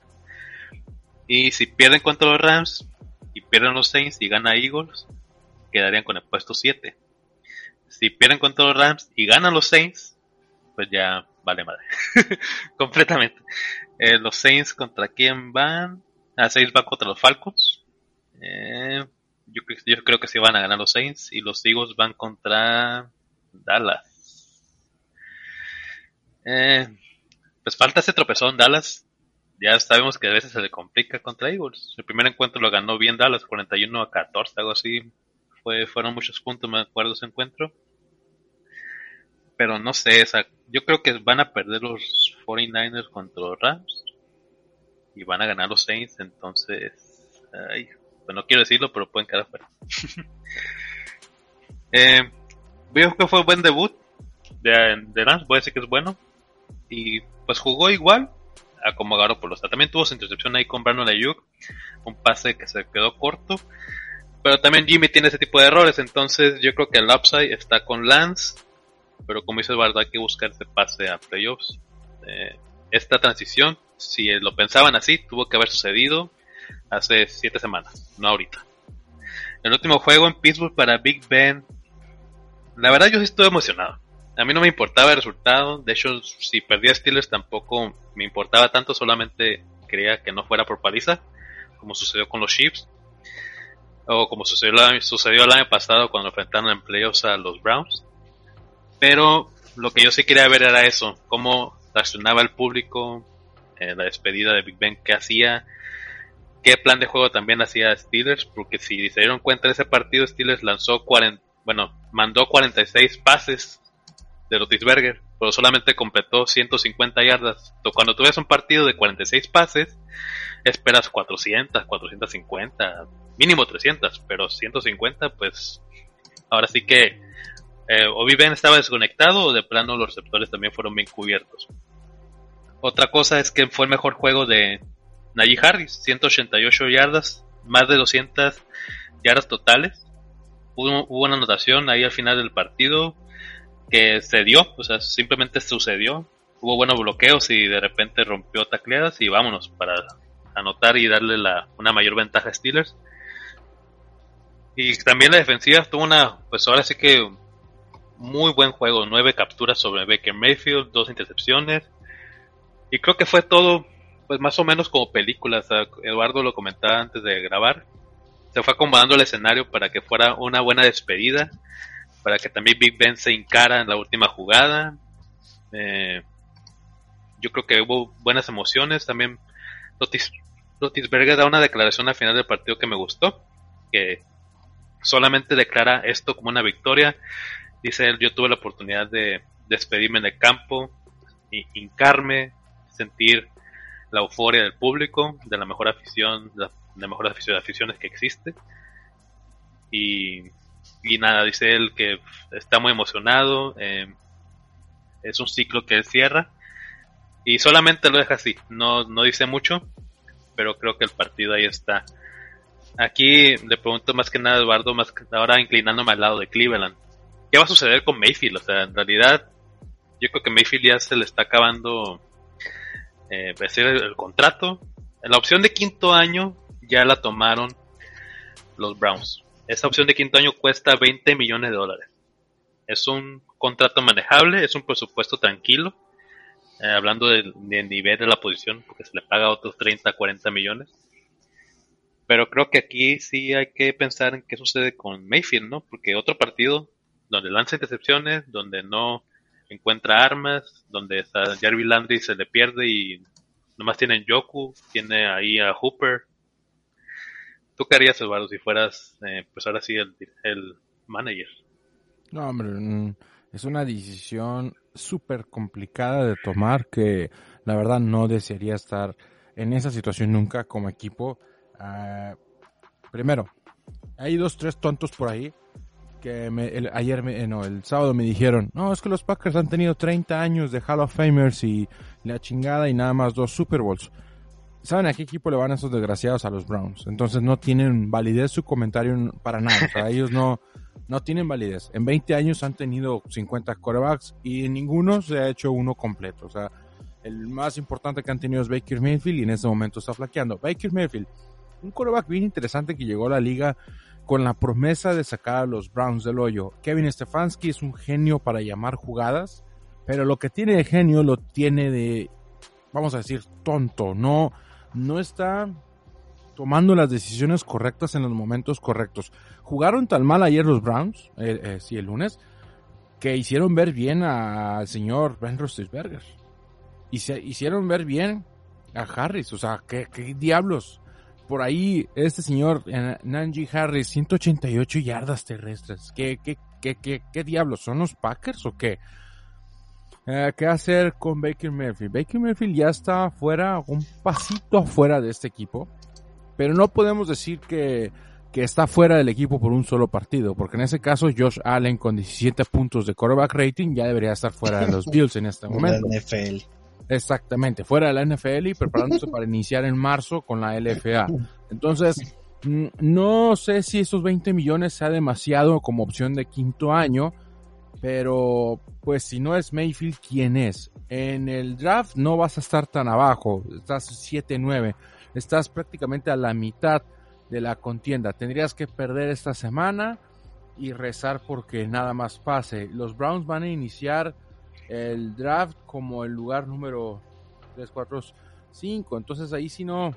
Y si pierden contra los Rams y pierden los Saints y gana Eagles, quedarían con el puesto 7. Si pierden contra los Rams y ganan los Saints, pues ya vale madre. [laughs] Completamente. Eh, los Saints contra quién van? Ah, Saints va contra los Falcons. Eh, yo, yo, creo que sí van a ganar los Saints y los Eagles van contra Dallas. Eh, pues falta ese tropezón Dallas. Ya sabemos que a veces se le complica contra Eagles. El primer encuentro lo ganó bien Dallas, 41 a 14, algo así. Fue, fueron muchos puntos, me acuerdo ese encuentro. Pero no sé, esa, yo creo que van a perder los 49ers contra Rams. Y van a ganar los Saints, entonces... Ay, pues no quiero decirlo, pero pueden quedar fuera. [laughs] eh, veo que fue un buen debut de, de Lance, voy a decir que es bueno. Y pues jugó igual a como Garoppolo. O sea, también tuvo su intercepción ahí con Brandon Ayuk, un pase que se quedó corto. Pero también Jimmy tiene ese tipo de errores, entonces yo creo que el upside está con Lance. Pero como dices, verdad hay que buscar ese pase a playoffs. Eh, esta transición, si lo pensaban así, tuvo que haber sucedido hace siete semanas, no ahorita. El último juego en Pittsburgh para Big Ben. La verdad yo sí estoy emocionado. A mí no me importaba el resultado. De hecho, si perdía Steelers tampoco me importaba tanto. Solamente quería que no fuera por paliza. Como sucedió con los Chiefs. O como sucedió, sucedió el año pasado cuando enfrentaron en playoffs a los Browns. Pero lo que yo sí quería ver era eso. Cómo reaccionaba el público. Eh, la despedida de Big Ben. ¿Qué hacía? qué plan de juego también hacía Steelers, porque si se dieron cuenta de ese partido, Steelers lanzó 40, bueno, mandó 46 pases de Rotisberger, pero solamente completó 150 yardas. Cuando tú un partido de 46 pases, esperas 400, 450, mínimo 300, pero 150, pues ahora sí que eh, o Ben estaba desconectado o de plano los receptores también fueron bien cubiertos. Otra cosa es que fue el mejor juego de, Najee Harris, 188 yardas, más de 200 yardas totales. Hubo, una anotación ahí al final del partido que se dio, o sea, simplemente sucedió. Hubo buenos bloqueos y de repente rompió tacleadas y vámonos para anotar y darle la, una mayor ventaja a Steelers. Y también la defensiva tuvo una, pues ahora sí que muy buen juego, nueve capturas sobre Baker Mayfield, dos intercepciones. Y creo que fue todo pues más o menos como películas. Eduardo lo comentaba antes de grabar. se fue acomodando el escenario para que fuera una buena despedida, para que también Big Ben se encara en la última jugada. Eh, yo creo que hubo buenas emociones. También Rotisberger da una declaración al final del partido que me gustó, que solamente declara esto como una victoria. Dice él, yo tuve la oportunidad de despedirme en el campo, y hincarme, sentir la euforia del público, de la mejor afición, de la, mejor afición de aficiones que existe. Y, y, nada, dice él que está muy emocionado, eh, es un ciclo que él cierra y solamente lo deja así, no, no dice mucho, pero creo que el partido ahí está. Aquí le pregunto más que nada a Eduardo, más que ahora inclinándome al lado de Cleveland. ¿Qué va a suceder con Mayfield? O sea, en realidad, yo creo que Mayfield ya se le está acabando eh, el, el contrato. La opción de quinto año ya la tomaron los Browns. Esa opción de quinto año cuesta 20 millones de dólares. Es un contrato manejable, es un presupuesto tranquilo. Eh, hablando del, nivel de la posición, porque se le paga otros 30, 40 millones. Pero creo que aquí sí hay que pensar en qué sucede con Mayfield, ¿no? Porque otro partido donde lanza intercepciones, donde no encuentra armas, donde a Jarvis Landry se le pierde y nomás tienen Yoku, tiene ahí a Hooper. ¿Tú qué harías, Eduardo, si fueras, eh, pues ahora sí, el, el manager? No, hombre, mm, es una decisión súper complicada de tomar que la verdad no desearía estar en esa situación nunca como equipo. Ah, primero, hay dos, tres tontos por ahí que el, ayer, me, no, el sábado me dijeron, no, es que los Packers han tenido 30 años de Hall of Famers y la chingada y nada más dos Super Bowls. ¿Saben a qué equipo le van a esos desgraciados? A los Browns. Entonces no tienen validez su comentario para nada. O sea, [laughs] ellos no, no tienen validez. En 20 años han tenido 50 quarterbacks y ninguno se ha hecho uno completo. O sea, el más importante que han tenido es Baker Mayfield y en este momento está flaqueando. Baker Mayfield, un quarterback bien interesante que llegó a la liga con la promesa de sacar a los Browns del hoyo. Kevin Stefanski es un genio para llamar jugadas, pero lo que tiene de genio lo tiene de, vamos a decir, tonto. No, no está tomando las decisiones correctas en los momentos correctos. Jugaron tan mal ayer los Browns, eh, eh, sí, el lunes, que hicieron ver bien al señor Ben Roethlisberger. Y se hicieron ver bien a Harris. O sea, ¿qué, diablos? Por ahí, este señor, eh, Nanji Harris, 188 yardas terrestres. ¿Qué, qué, qué, qué, qué diablos? ¿Son los Packers o qué? ¿Qué hacer con Baker Mayfield? Baker Mayfield ya está fuera, un pasito afuera de este equipo. Pero no podemos decir que, que está fuera del equipo por un solo partido, porque en ese caso Josh Allen con 17 puntos de quarterback rating ya debería estar fuera de los [laughs] Bills en este momento. La NFL. Exactamente, fuera de la NFL y preparándose para iniciar en marzo con la LFA. Entonces, mm, no sé si esos 20 millones sea demasiado como opción de quinto año, pero pues si no es Mayfield, ¿quién es? En el draft no vas a estar tan abajo, estás 7-9 estás prácticamente a la mitad de la contienda. Tendrías que perder esta semana y rezar porque nada más pase. Los Browns van a iniciar el draft como el lugar número 3, 4, 5. Entonces ahí sí no,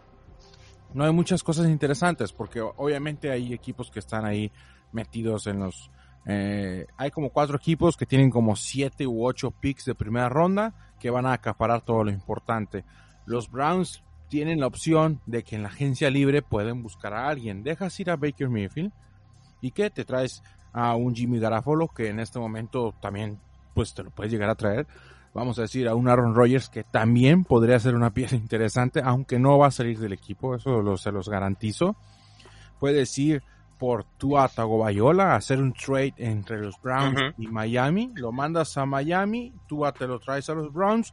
no hay muchas cosas interesantes porque obviamente hay equipos que están ahí metidos en los... Eh, hay como cuatro equipos que tienen como siete u ocho picks de primera ronda que van a acaparar todo lo importante. Los Browns tienen la opción de que en la agencia libre pueden buscar a alguien. Dejas ir a Baker Mayfield y que te traes a un Jimmy Garafolo que en este momento también pues te lo puedes llegar a traer. Vamos a decir a un Aaron Rodgers que también podría ser una pieza interesante, aunque no va a salir del equipo, eso se los garantizo. Puedes ir por Tua Tagovailoa, hacer un trade entre los Browns y Miami, lo mandas a Miami, Tua te lo traes a los Browns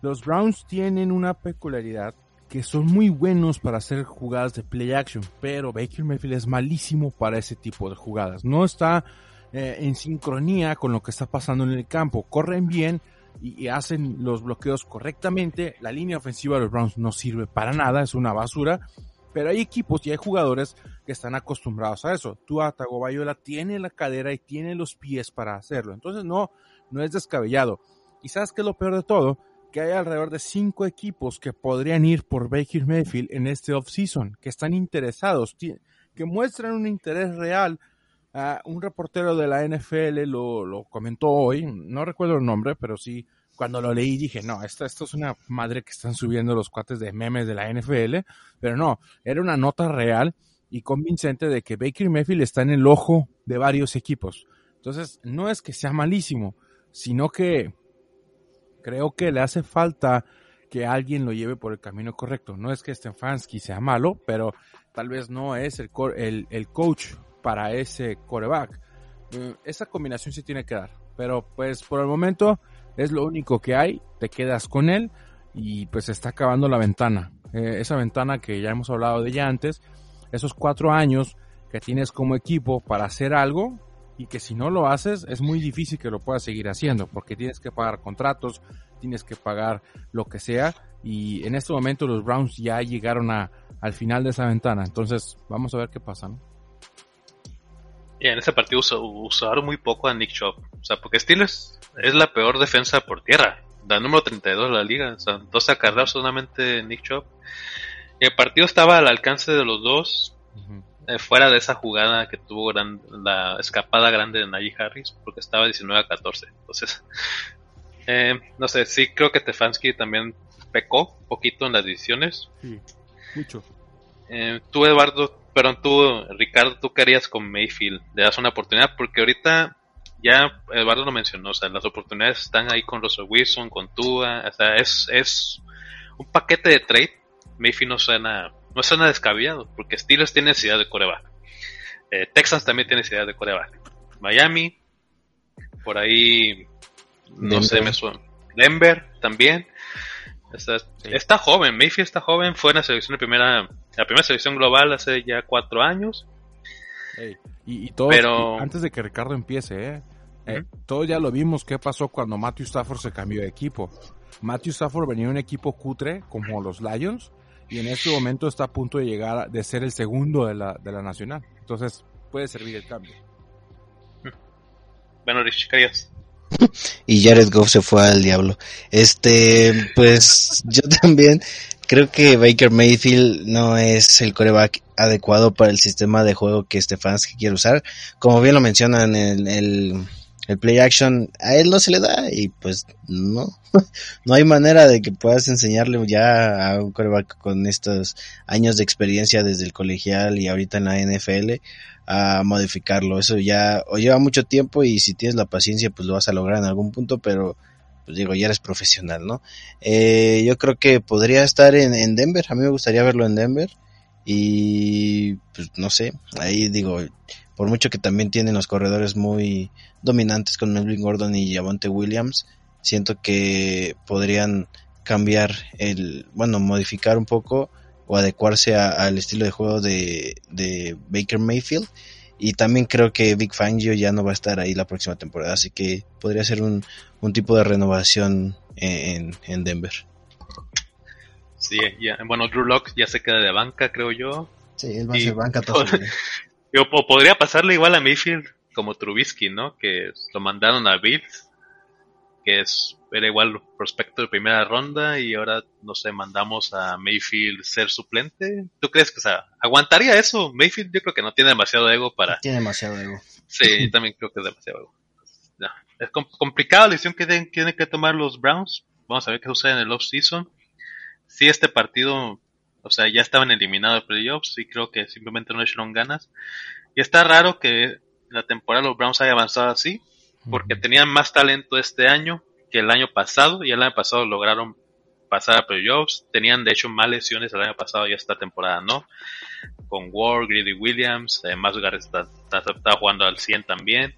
los Browns tienen una peculiaridad que son muy buenos para hacer jugadas de play action, pero Baker Mayfield es malísimo para ese tipo de jugadas. No está eh, en sincronía con lo que está pasando en el campo. Corren bien y, y, hacen los bloqueos correctamente. La línea ofensiva de los Browns no sirve para nada, es una basura. Pero hay equipos y hay jugadores que están acostumbrados a eso. Tua Tagovailoa tiene la cadera y tiene los pies para hacerlo. Entonces no, no es descabellado. Y sabes qué es lo peor de todo? que hay alrededor de cinco equipos que podrían ir por Baker Mayfield en este offseason, que están interesados. que muestran un interés real. Uh, un reportero de la NFL lo, lo, comentó hoy, no recuerdo el nombre, pero sí, cuando lo leí dije, no, esto, esto es una madre que están subiendo los cuates de memes de la NFL, pero no, era una nota real y convincente de que Baker Mayfield está en el ojo de varios equipos. Entonces, no es que sea malísimo, sino que creo que le hace falta que alguien lo lleve por el camino correcto. No es que Stefanski sea malo, pero tal vez no es el, el, el coach para ese coreback. Eh, esa combinación se tiene que dar. Pero pues por el momento es lo único que hay. Te quedas con él y pues está acabando la ventana. Eh, esa ventana que ya hemos hablado de ella antes. Esos cuatro años que tienes como equipo para hacer algo y que si no lo haces es muy difícil que lo puedas seguir haciendo porque tienes que pagar contratos, tienes que pagar lo que sea y en este momento los Browns ya llegaron a, al final de esa ventana, entonces vamos a ver qué pasa, ¿no? Y en ese partido usaron muy poco a Nick Chubb, o sea, porque Steelers es la peor defensa por tierra, la número 32 de la liga, o sea, dos acarreados solamente Nick Chubb. El partido estaba al alcance de los dos, eh, fuera de esa jugada que tuvo la escapada grande de Najee Harris, porque estaba 19 a 14. Entonces, [laughs] eh, no sé, sí creo que Stefanski también pecó un poquito en las decisiones. Sí, mucho. Eh, tú, Eduardo, pero tú, Ricardo, tú querías con Mayfield, le das una oportunidad, porque ahorita ya Eduardo lo mencionó, o sea, las oportunidades están ahí con Russell Wilson, con Tua, o sea, es, es un paquete de trade. Mayfield no suena no suena descabellado, porque Steelers tiene necesidad de coreback. Eh, Texas también tiene necesidad de coreback. Miami, por ahí, no sé, me suena. Denver también. Está, joven, Mayfield está joven, fue en la selección de primera, la primera selección global hace ya cuatro años. Y, todo, Pero... antes de que Ricardo empiece, ¿eh? Eh, todos ya lo vimos qué pasó cuando Matthew Stafford se cambió de equipo. Matthew Stafford venía de un equipo cutre como los Lions y en este momento está a punto de llegar de ser el segundo de la, de la nacional. Entonces puede servir el cambio. [laughs] Bueno, Rich, [laughs] y Jared Goff se fue al diablo. Este, pues yo también creo que Baker Mayfield no es el coreback adecuado para el sistema de juego que Stefanski quiere usar. Como bien lo mencionan en el el play action a él no se le da y pues no, [laughs] no hay manera de que puedas enseñarle ya a un quarterback con estos años de experiencia desde el colegial y ahorita en la NFL a modificarlo. Eso ya o lleva mucho tiempo y si tienes la paciencia pues lo vas a lograr en algún punto, pero pues digo, ya eres profesional, ¿no? Eh, yo creo que podría estar en, en Denver, a mí me gustaría verlo en Denver y pues no sé, ahí digo, por mucho que también tienen los corredores muy dominantes con Melvin Gordon y Javonte Williams, siento que podrían cambiar el, bueno, modificar un poco o adecuarse al estilo de juego de, Baker Mayfield. Y también creo que Big Fangio ya no va a estar ahí la próxima temporada, así que podría ser un, un tipo de renovación en, en Denver. Sí, ya, bueno, Drew Locke ya se queda de banca, creo yo. Sí, él va a ser banca todo [laughs] Yo, podría pasarle igual a Mayfield como Trubisky, ¿no? Que lo mandaron a Bills, que es era igual prospecto de primera ronda y ahora, no sé, mandamos a Mayfield ser suplente. ¿Tú crees que, o sea, aguantaría eso? Mayfield yo creo que no tiene demasiado ego para... Tiene demasiado ego. Sí, yo también creo que es demasiado ego. Es complicada la decisión que tienen que tomar los Browns. Vamos a ver qué sucede en el off-season. Si este partido o sea, ya estaban eliminados de playoffs y creo que simplemente no le echaron ganas. Y está raro que la temporada los Browns haya avanzado así, porque tenían más talento este año que el año pasado, y el año pasado lograron pasar a playoffs, tenían de hecho más lesiones el año pasado y esta temporada no, con Ward, Greedy Williams, además está, está, jugando al 100 también,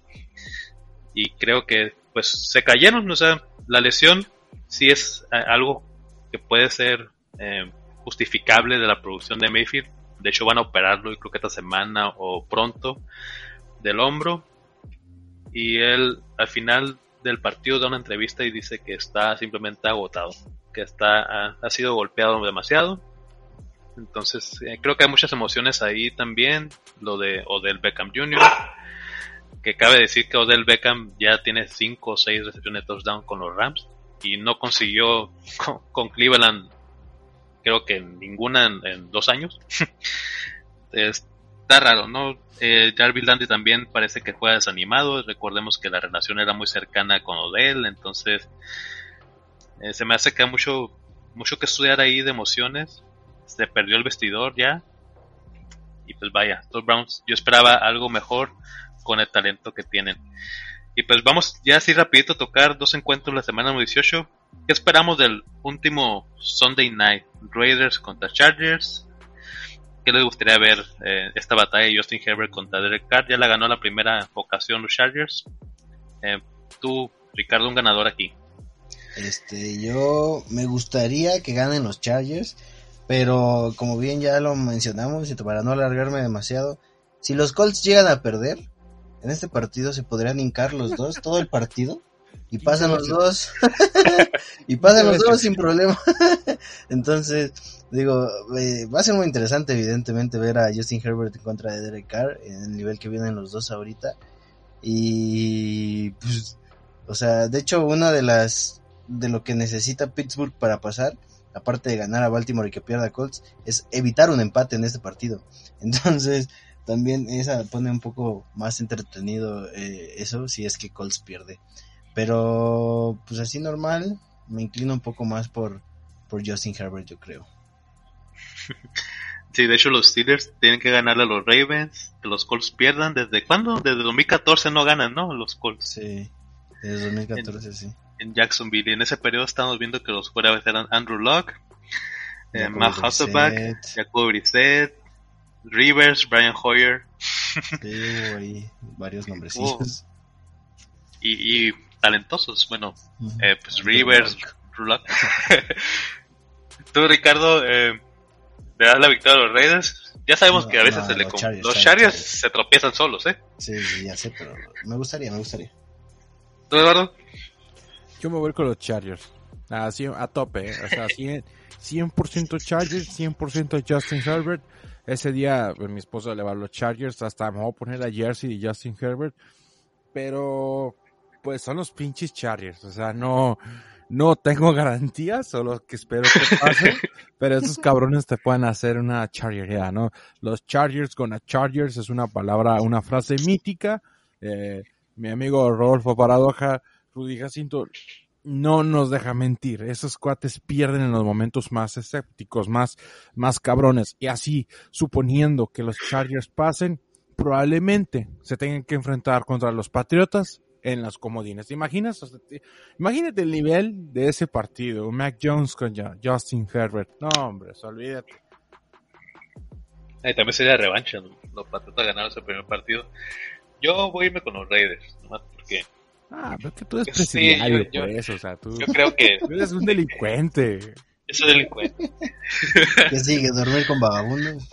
y creo que pues se cayeron, o sea, la lesión sí es eh, algo que puede ser eh, justificable de la producción de Mayfield. De hecho, van a operarlo, creo que esta semana o pronto, del hombro. Y él, al final del partido, da una entrevista y dice que está simplemente agotado, que está, ha, sido golpeado demasiado. Entonces, eh, creo que hay muchas emociones ahí también. Lo de Odell Beckham Jr., que cabe decir que Odell Beckham ya tiene 5 o 6 recepciones de touchdown con los Rams y no consiguió con Cleveland creo que ninguna en, dos años. [laughs] está raro, ¿no? Eh, Jarvis Landry también parece que juega desanimado. Recordemos que la relación era muy cercana con Odell, entonces eh, se me hace que hay mucho, mucho que estudiar ahí de emociones. Se perdió el vestidor ya. Y pues vaya, los Browns, yo esperaba algo mejor con el talento que tienen. Y pues vamos ya así rapidito a tocar dos encuentros la semana 18. ¿Qué esperamos del último Sunday Night? Raiders contra Chargers. ¿Qué les gustaría ver eh, esta batalla de Justin Herbert contra Derek Carr? Ya la ganó la primera ocasión los Chargers. Eh, tú, Ricardo, un ganador aquí. Este, yo me gustaría que ganen los Chargers, pero como bien ya lo mencionamos y para no alargarme demasiado, si los Colts llegan a perder, en este partido se podrían hincar los dos todo el partido y pasan los dos [laughs] y pasan los dos sin problema. [laughs] Entonces, digo, eh, va a ser muy interesante evidentemente ver a Justin Herbert en contra de Derek Carr en el nivel que vienen los dos ahorita. Y pues o sea, de hecho una de las de lo que necesita Pittsburgh para pasar, aparte de ganar a Baltimore y que pierda a Colts, es evitar un empate en este partido. [laughs] Entonces, también esa pone un poco más entretenido eh, eso si es que Colts pierde. Pero pues así normal, me inclino un poco más por, por Justin Herbert, yo creo. [laughs] Sí, de hecho los Steelers tienen que ganarle a los Ravens, que los Colts pierdan. ¿Desde cuándo? Desde 2014 no ganan, ¿no? Los Colts. Sí, desde 2014 en, sí. En Jacksonville. Y en ese periodo estamos viendo que los jugadores eran Andrew Locke, eh, Matt Hasselback, Jacob Brissett, Rivers, Brian Hoyer. Sí, varios nombrecillos. Y, y, talentosos, bueno, uh -huh. eh, pues Rivers, Rulak. [laughs] Tú, Ricardo, eh, le das la victoria a los Raiders. Ya sabemos no, que a veces no, se le los, Chargers, los Chargers, se tropiezan solos, ¿eh? Sí, sí, ya sé, pero me gustaría, me gustaría. ¿Tú, Eduardo? Yo me voy con los Chargers. Así, a tope, ¿eh? o sea, [laughs] 100%, 100% Chargers, 100% Justin Herbert. Ese día pues, mi esposa le va a los Chargers, hasta me voy a poner a Jersey y Justin Herbert. Pero, pues son los pinches Chargers, o sea, no, no tengo [laughs] garantías, solo que espero que pase, [laughs] pero esos cabrones te pueden hacer una chargería, ¿no? Los Chargers con a Chargers es una palabra, una frase mítica. Eh, mi amigo Rodolfo Paradoja, Rudy Jacinto, no nos deja mentir. Esos cuates pierden en los momentos más escépticos, más, más cabrones. Y así, suponiendo que los Chargers pasen, probablemente se tengan que enfrentar contra los Patriotas en las comodines. ¿Te imaginas? O sea, te, imagínate el nivel de ese partido. Mac Jones con Justin Herbert. No, hombre, olvídate. Eh, también sería revancha. ¿no? Los Patriotas ganaron ese primer partido. Yo voy a irme con los Raiders, nomás porque. Ah, pero que tú eres presidiario sí, yo, por eso, o sea, tú, yo creo que... [laughs] tú eres un delincuente. Yo soy delincuente. ¿Qué sigue? ¿Dormir con vagabundos?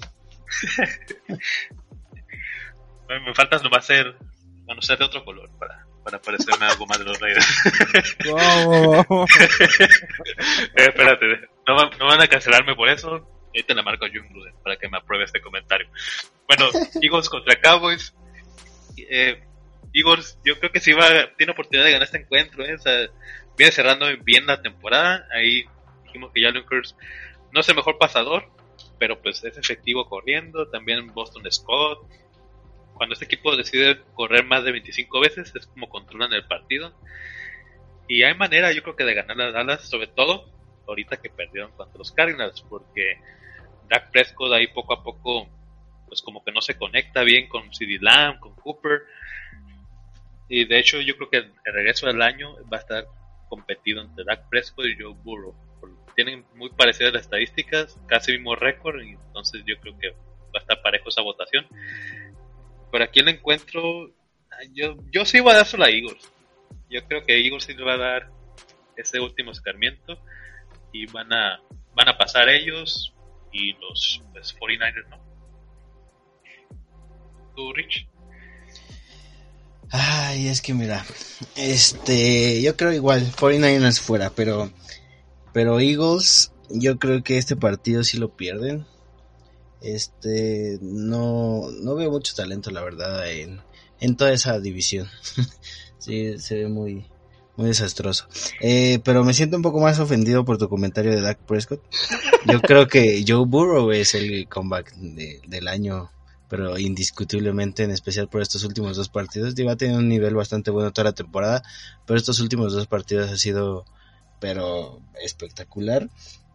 [laughs] me falta nomás ser, bueno, ser de otro color para, para parecerme algo más de los Raiders. [laughs] Wow. [laughs] eh, espérate, no, no, van a cancelarme por eso. Ahí te la marco a Jung para que me apruebe este comentario. Bueno, [laughs] Eagles contra Cowboys. Eh, Eagles, yo creo que sí va, tiene oportunidad de ganar este encuentro. ¿eh? O sea, viene cerrando bien la temporada. Ahí dijimos que Jalen Hurts no es el mejor pasador, pero pues es efectivo corriendo. También Boston Scott. Cuando este equipo decide correr más de 25 veces, es como controlan el partido. Y hay manera, yo creo que de ganar a Dallas, sobre todo ahorita que perdieron contra los Cardinals, porque Dak Prescott ahí poco a poco, pues como que no se conecta bien con CD Lamb, con Cooper. Y de hecho, yo creo que el regreso del año va a estar competido entre Dak Prescott y Joe Burrow. Tienen muy parecidas las estadísticas, casi mismo récord, y entonces yo creo que va a estar parejo esa votación. Pero aquí el encuentro, yo, yo sí voy a dárselo a Eagles. Yo creo que Eagles sí le va a dar ese último escarmiento y van a van a pasar ellos y los pues, 49ers no. ¿Tú, Rich? Ay, es que mira, este, yo creo igual, 49ers fuera, pero, pero Eagles, yo creo que este partido sí lo pierden. Este, no, no veo mucho talento, la verdad, en, en toda esa división. [laughs] sí, se ve muy, muy desastroso. Eh, pero me siento un poco más ofendido por tu comentario de Dak Prescott. Yo creo que Joe Burrow es el comeback de, del año pero indiscutiblemente, en especial por estos últimos dos partidos, digo, ha tenido un nivel bastante bueno toda la temporada, pero estos últimos dos partidos ha sido, pero espectacular.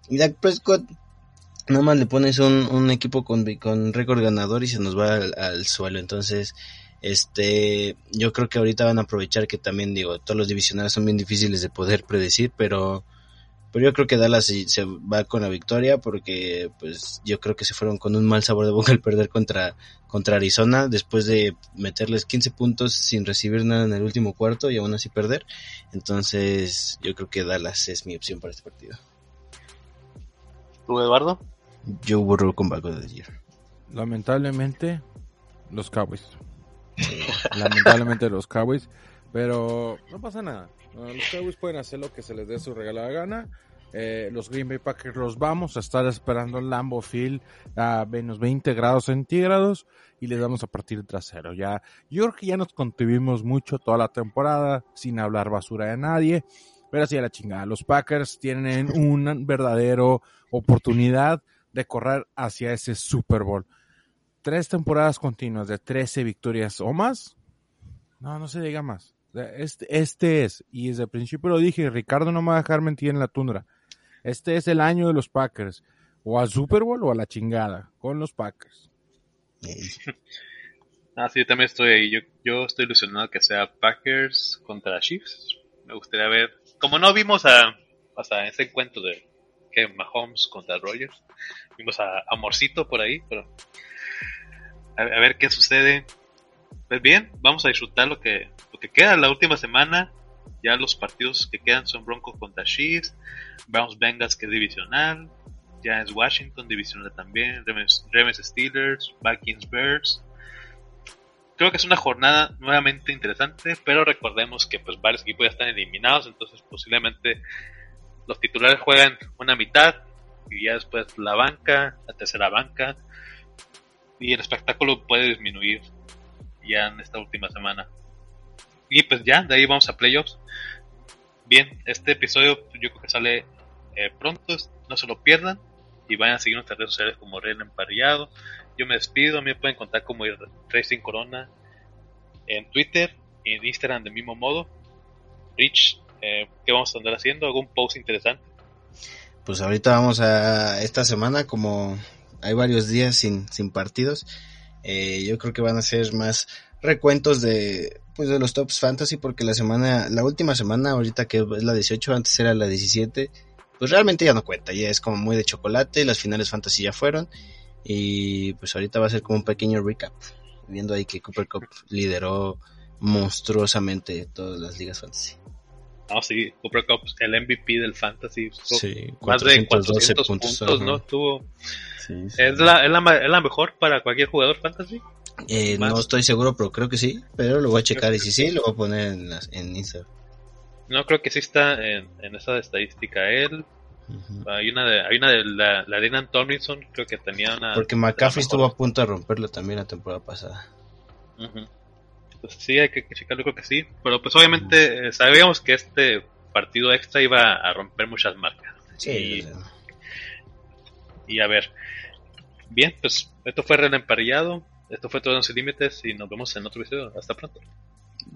Y Dak Prescott, nomás le pones un, un equipo con, con récord ganador y se nos va al, al suelo, entonces este, yo creo que ahorita van a aprovechar que también digo, todos los divisionales son bien difíciles de poder predecir, pero pero yo creo que Dallas se, va con la victoria porque pues yo creo que se fueron con un mal sabor de boca al perder contra contra Arizona después de meterles 15 puntos sin recibir nada en el último cuarto y aún así perder. Entonces, yo creo que Dallas es mi opción para este partido. ¿Tú, Eduardo? Yo borro con Bago de Year. Lamentablemente, los Cowboys. [laughs] Lamentablemente los Cowboys. Pero no pasa nada. Los Cowboys pueden hacer lo que se les dé su regalada gana. Eh, los Green Bay Packers los vamos a estar esperando en Lambo Field a menos 20 grados centígrados y les vamos a partir el trasero. Ya, yo ya nos contuvimos mucho toda la temporada sin hablar basura de nadie. Pero así a la chingada. Los Packers tienen una verdadera oportunidad de correr hacia ese Super Bowl. Tres temporadas continuas de 13 victorias o más. No, no se diga más. Este, este es, y desde el principio lo dije, Ricardo no me va a dejar mentir en la tundra. Este es el año de los Packers. O al Super Bowl o a la chingada, con los Packers. [laughs] ah, sí, yo también estoy ahí. Yo, yo estoy ilusionado que sea Packers contra Chiefs. Me gustaría ver. Como no vimos a, ese encuentro de que Mahomes contra Rogers, vimos a Amorcito por ahí, pero a, ver qué sucede. Pues bien, vamos a disfrutar lo que, lo que queda la última semana. Ya los partidos que quedan son Broncos contra Chiefs, Browns Bengals que es divisional, ya es Washington divisional también, Ravens Steelers, Vikings Bears. Creo que es una jornada nuevamente interesante, pero recordemos que pues varios equipos ya están eliminados, entonces posiblemente los titulares juegan una mitad y ya después la banca, la tercera banca y el espectáculo puede disminuir ya en esta última semana. Y pues ya, de ahí vamos a playoffs. Bien, este episodio yo creo que sale eh, pronto, no se lo pierdan. Y vayan a seguir nuestras redes sociales como Ren Emparrillado. Yo me despido, me pueden contar como Racing Corona en Twitter en Instagram de mismo modo. Rich, eh, ¿qué vamos a andar haciendo? ¿Algún post interesante? Pues ahorita vamos a esta semana, como hay varios días sin, sin partidos, eh, yo creo que van a ser más recuentos de pues de los tops fantasy porque la semana la última semana ahorita que es la 18 antes era la 17 pues realmente ya no cuenta ya es como muy de chocolate las finales fantasy ya fueron y pues ahorita va a ser como un pequeño recap viendo ahí que Cooper Cup lideró monstruosamente todas las ligas fantasy no, sí, Cooper Cup, el MVP del Fantasy. Sí, más de 400 puntos, puntos ¿no? Tuvo. Sí, sí. ¿Es, la, es, la, ¿Es la mejor para cualquier jugador Fantasy? Eh, no estoy seguro, pero creo que sí. Pero lo voy a checar y si sí, lo voy a poner en, las, en Instagram. No, creo que sí está en, en esa estadística él. Uh -huh. Hay una de, hay una de la, la Dylan Tomlinson, creo que tenía una. Porque McCaffrey estuvo a punto de romperlo también la temporada pasada. Uh -huh. Pues sí, hay que, que checarlo, creo que sí. Pero pues obviamente eh, sabíamos que este partido extra iba a romper muchas marcas. Sí. Y, y a ver. Bien, pues esto fue Real Emparrillado. Esto fue todo en Sin Límites y nos vemos en otro video. Hasta pronto.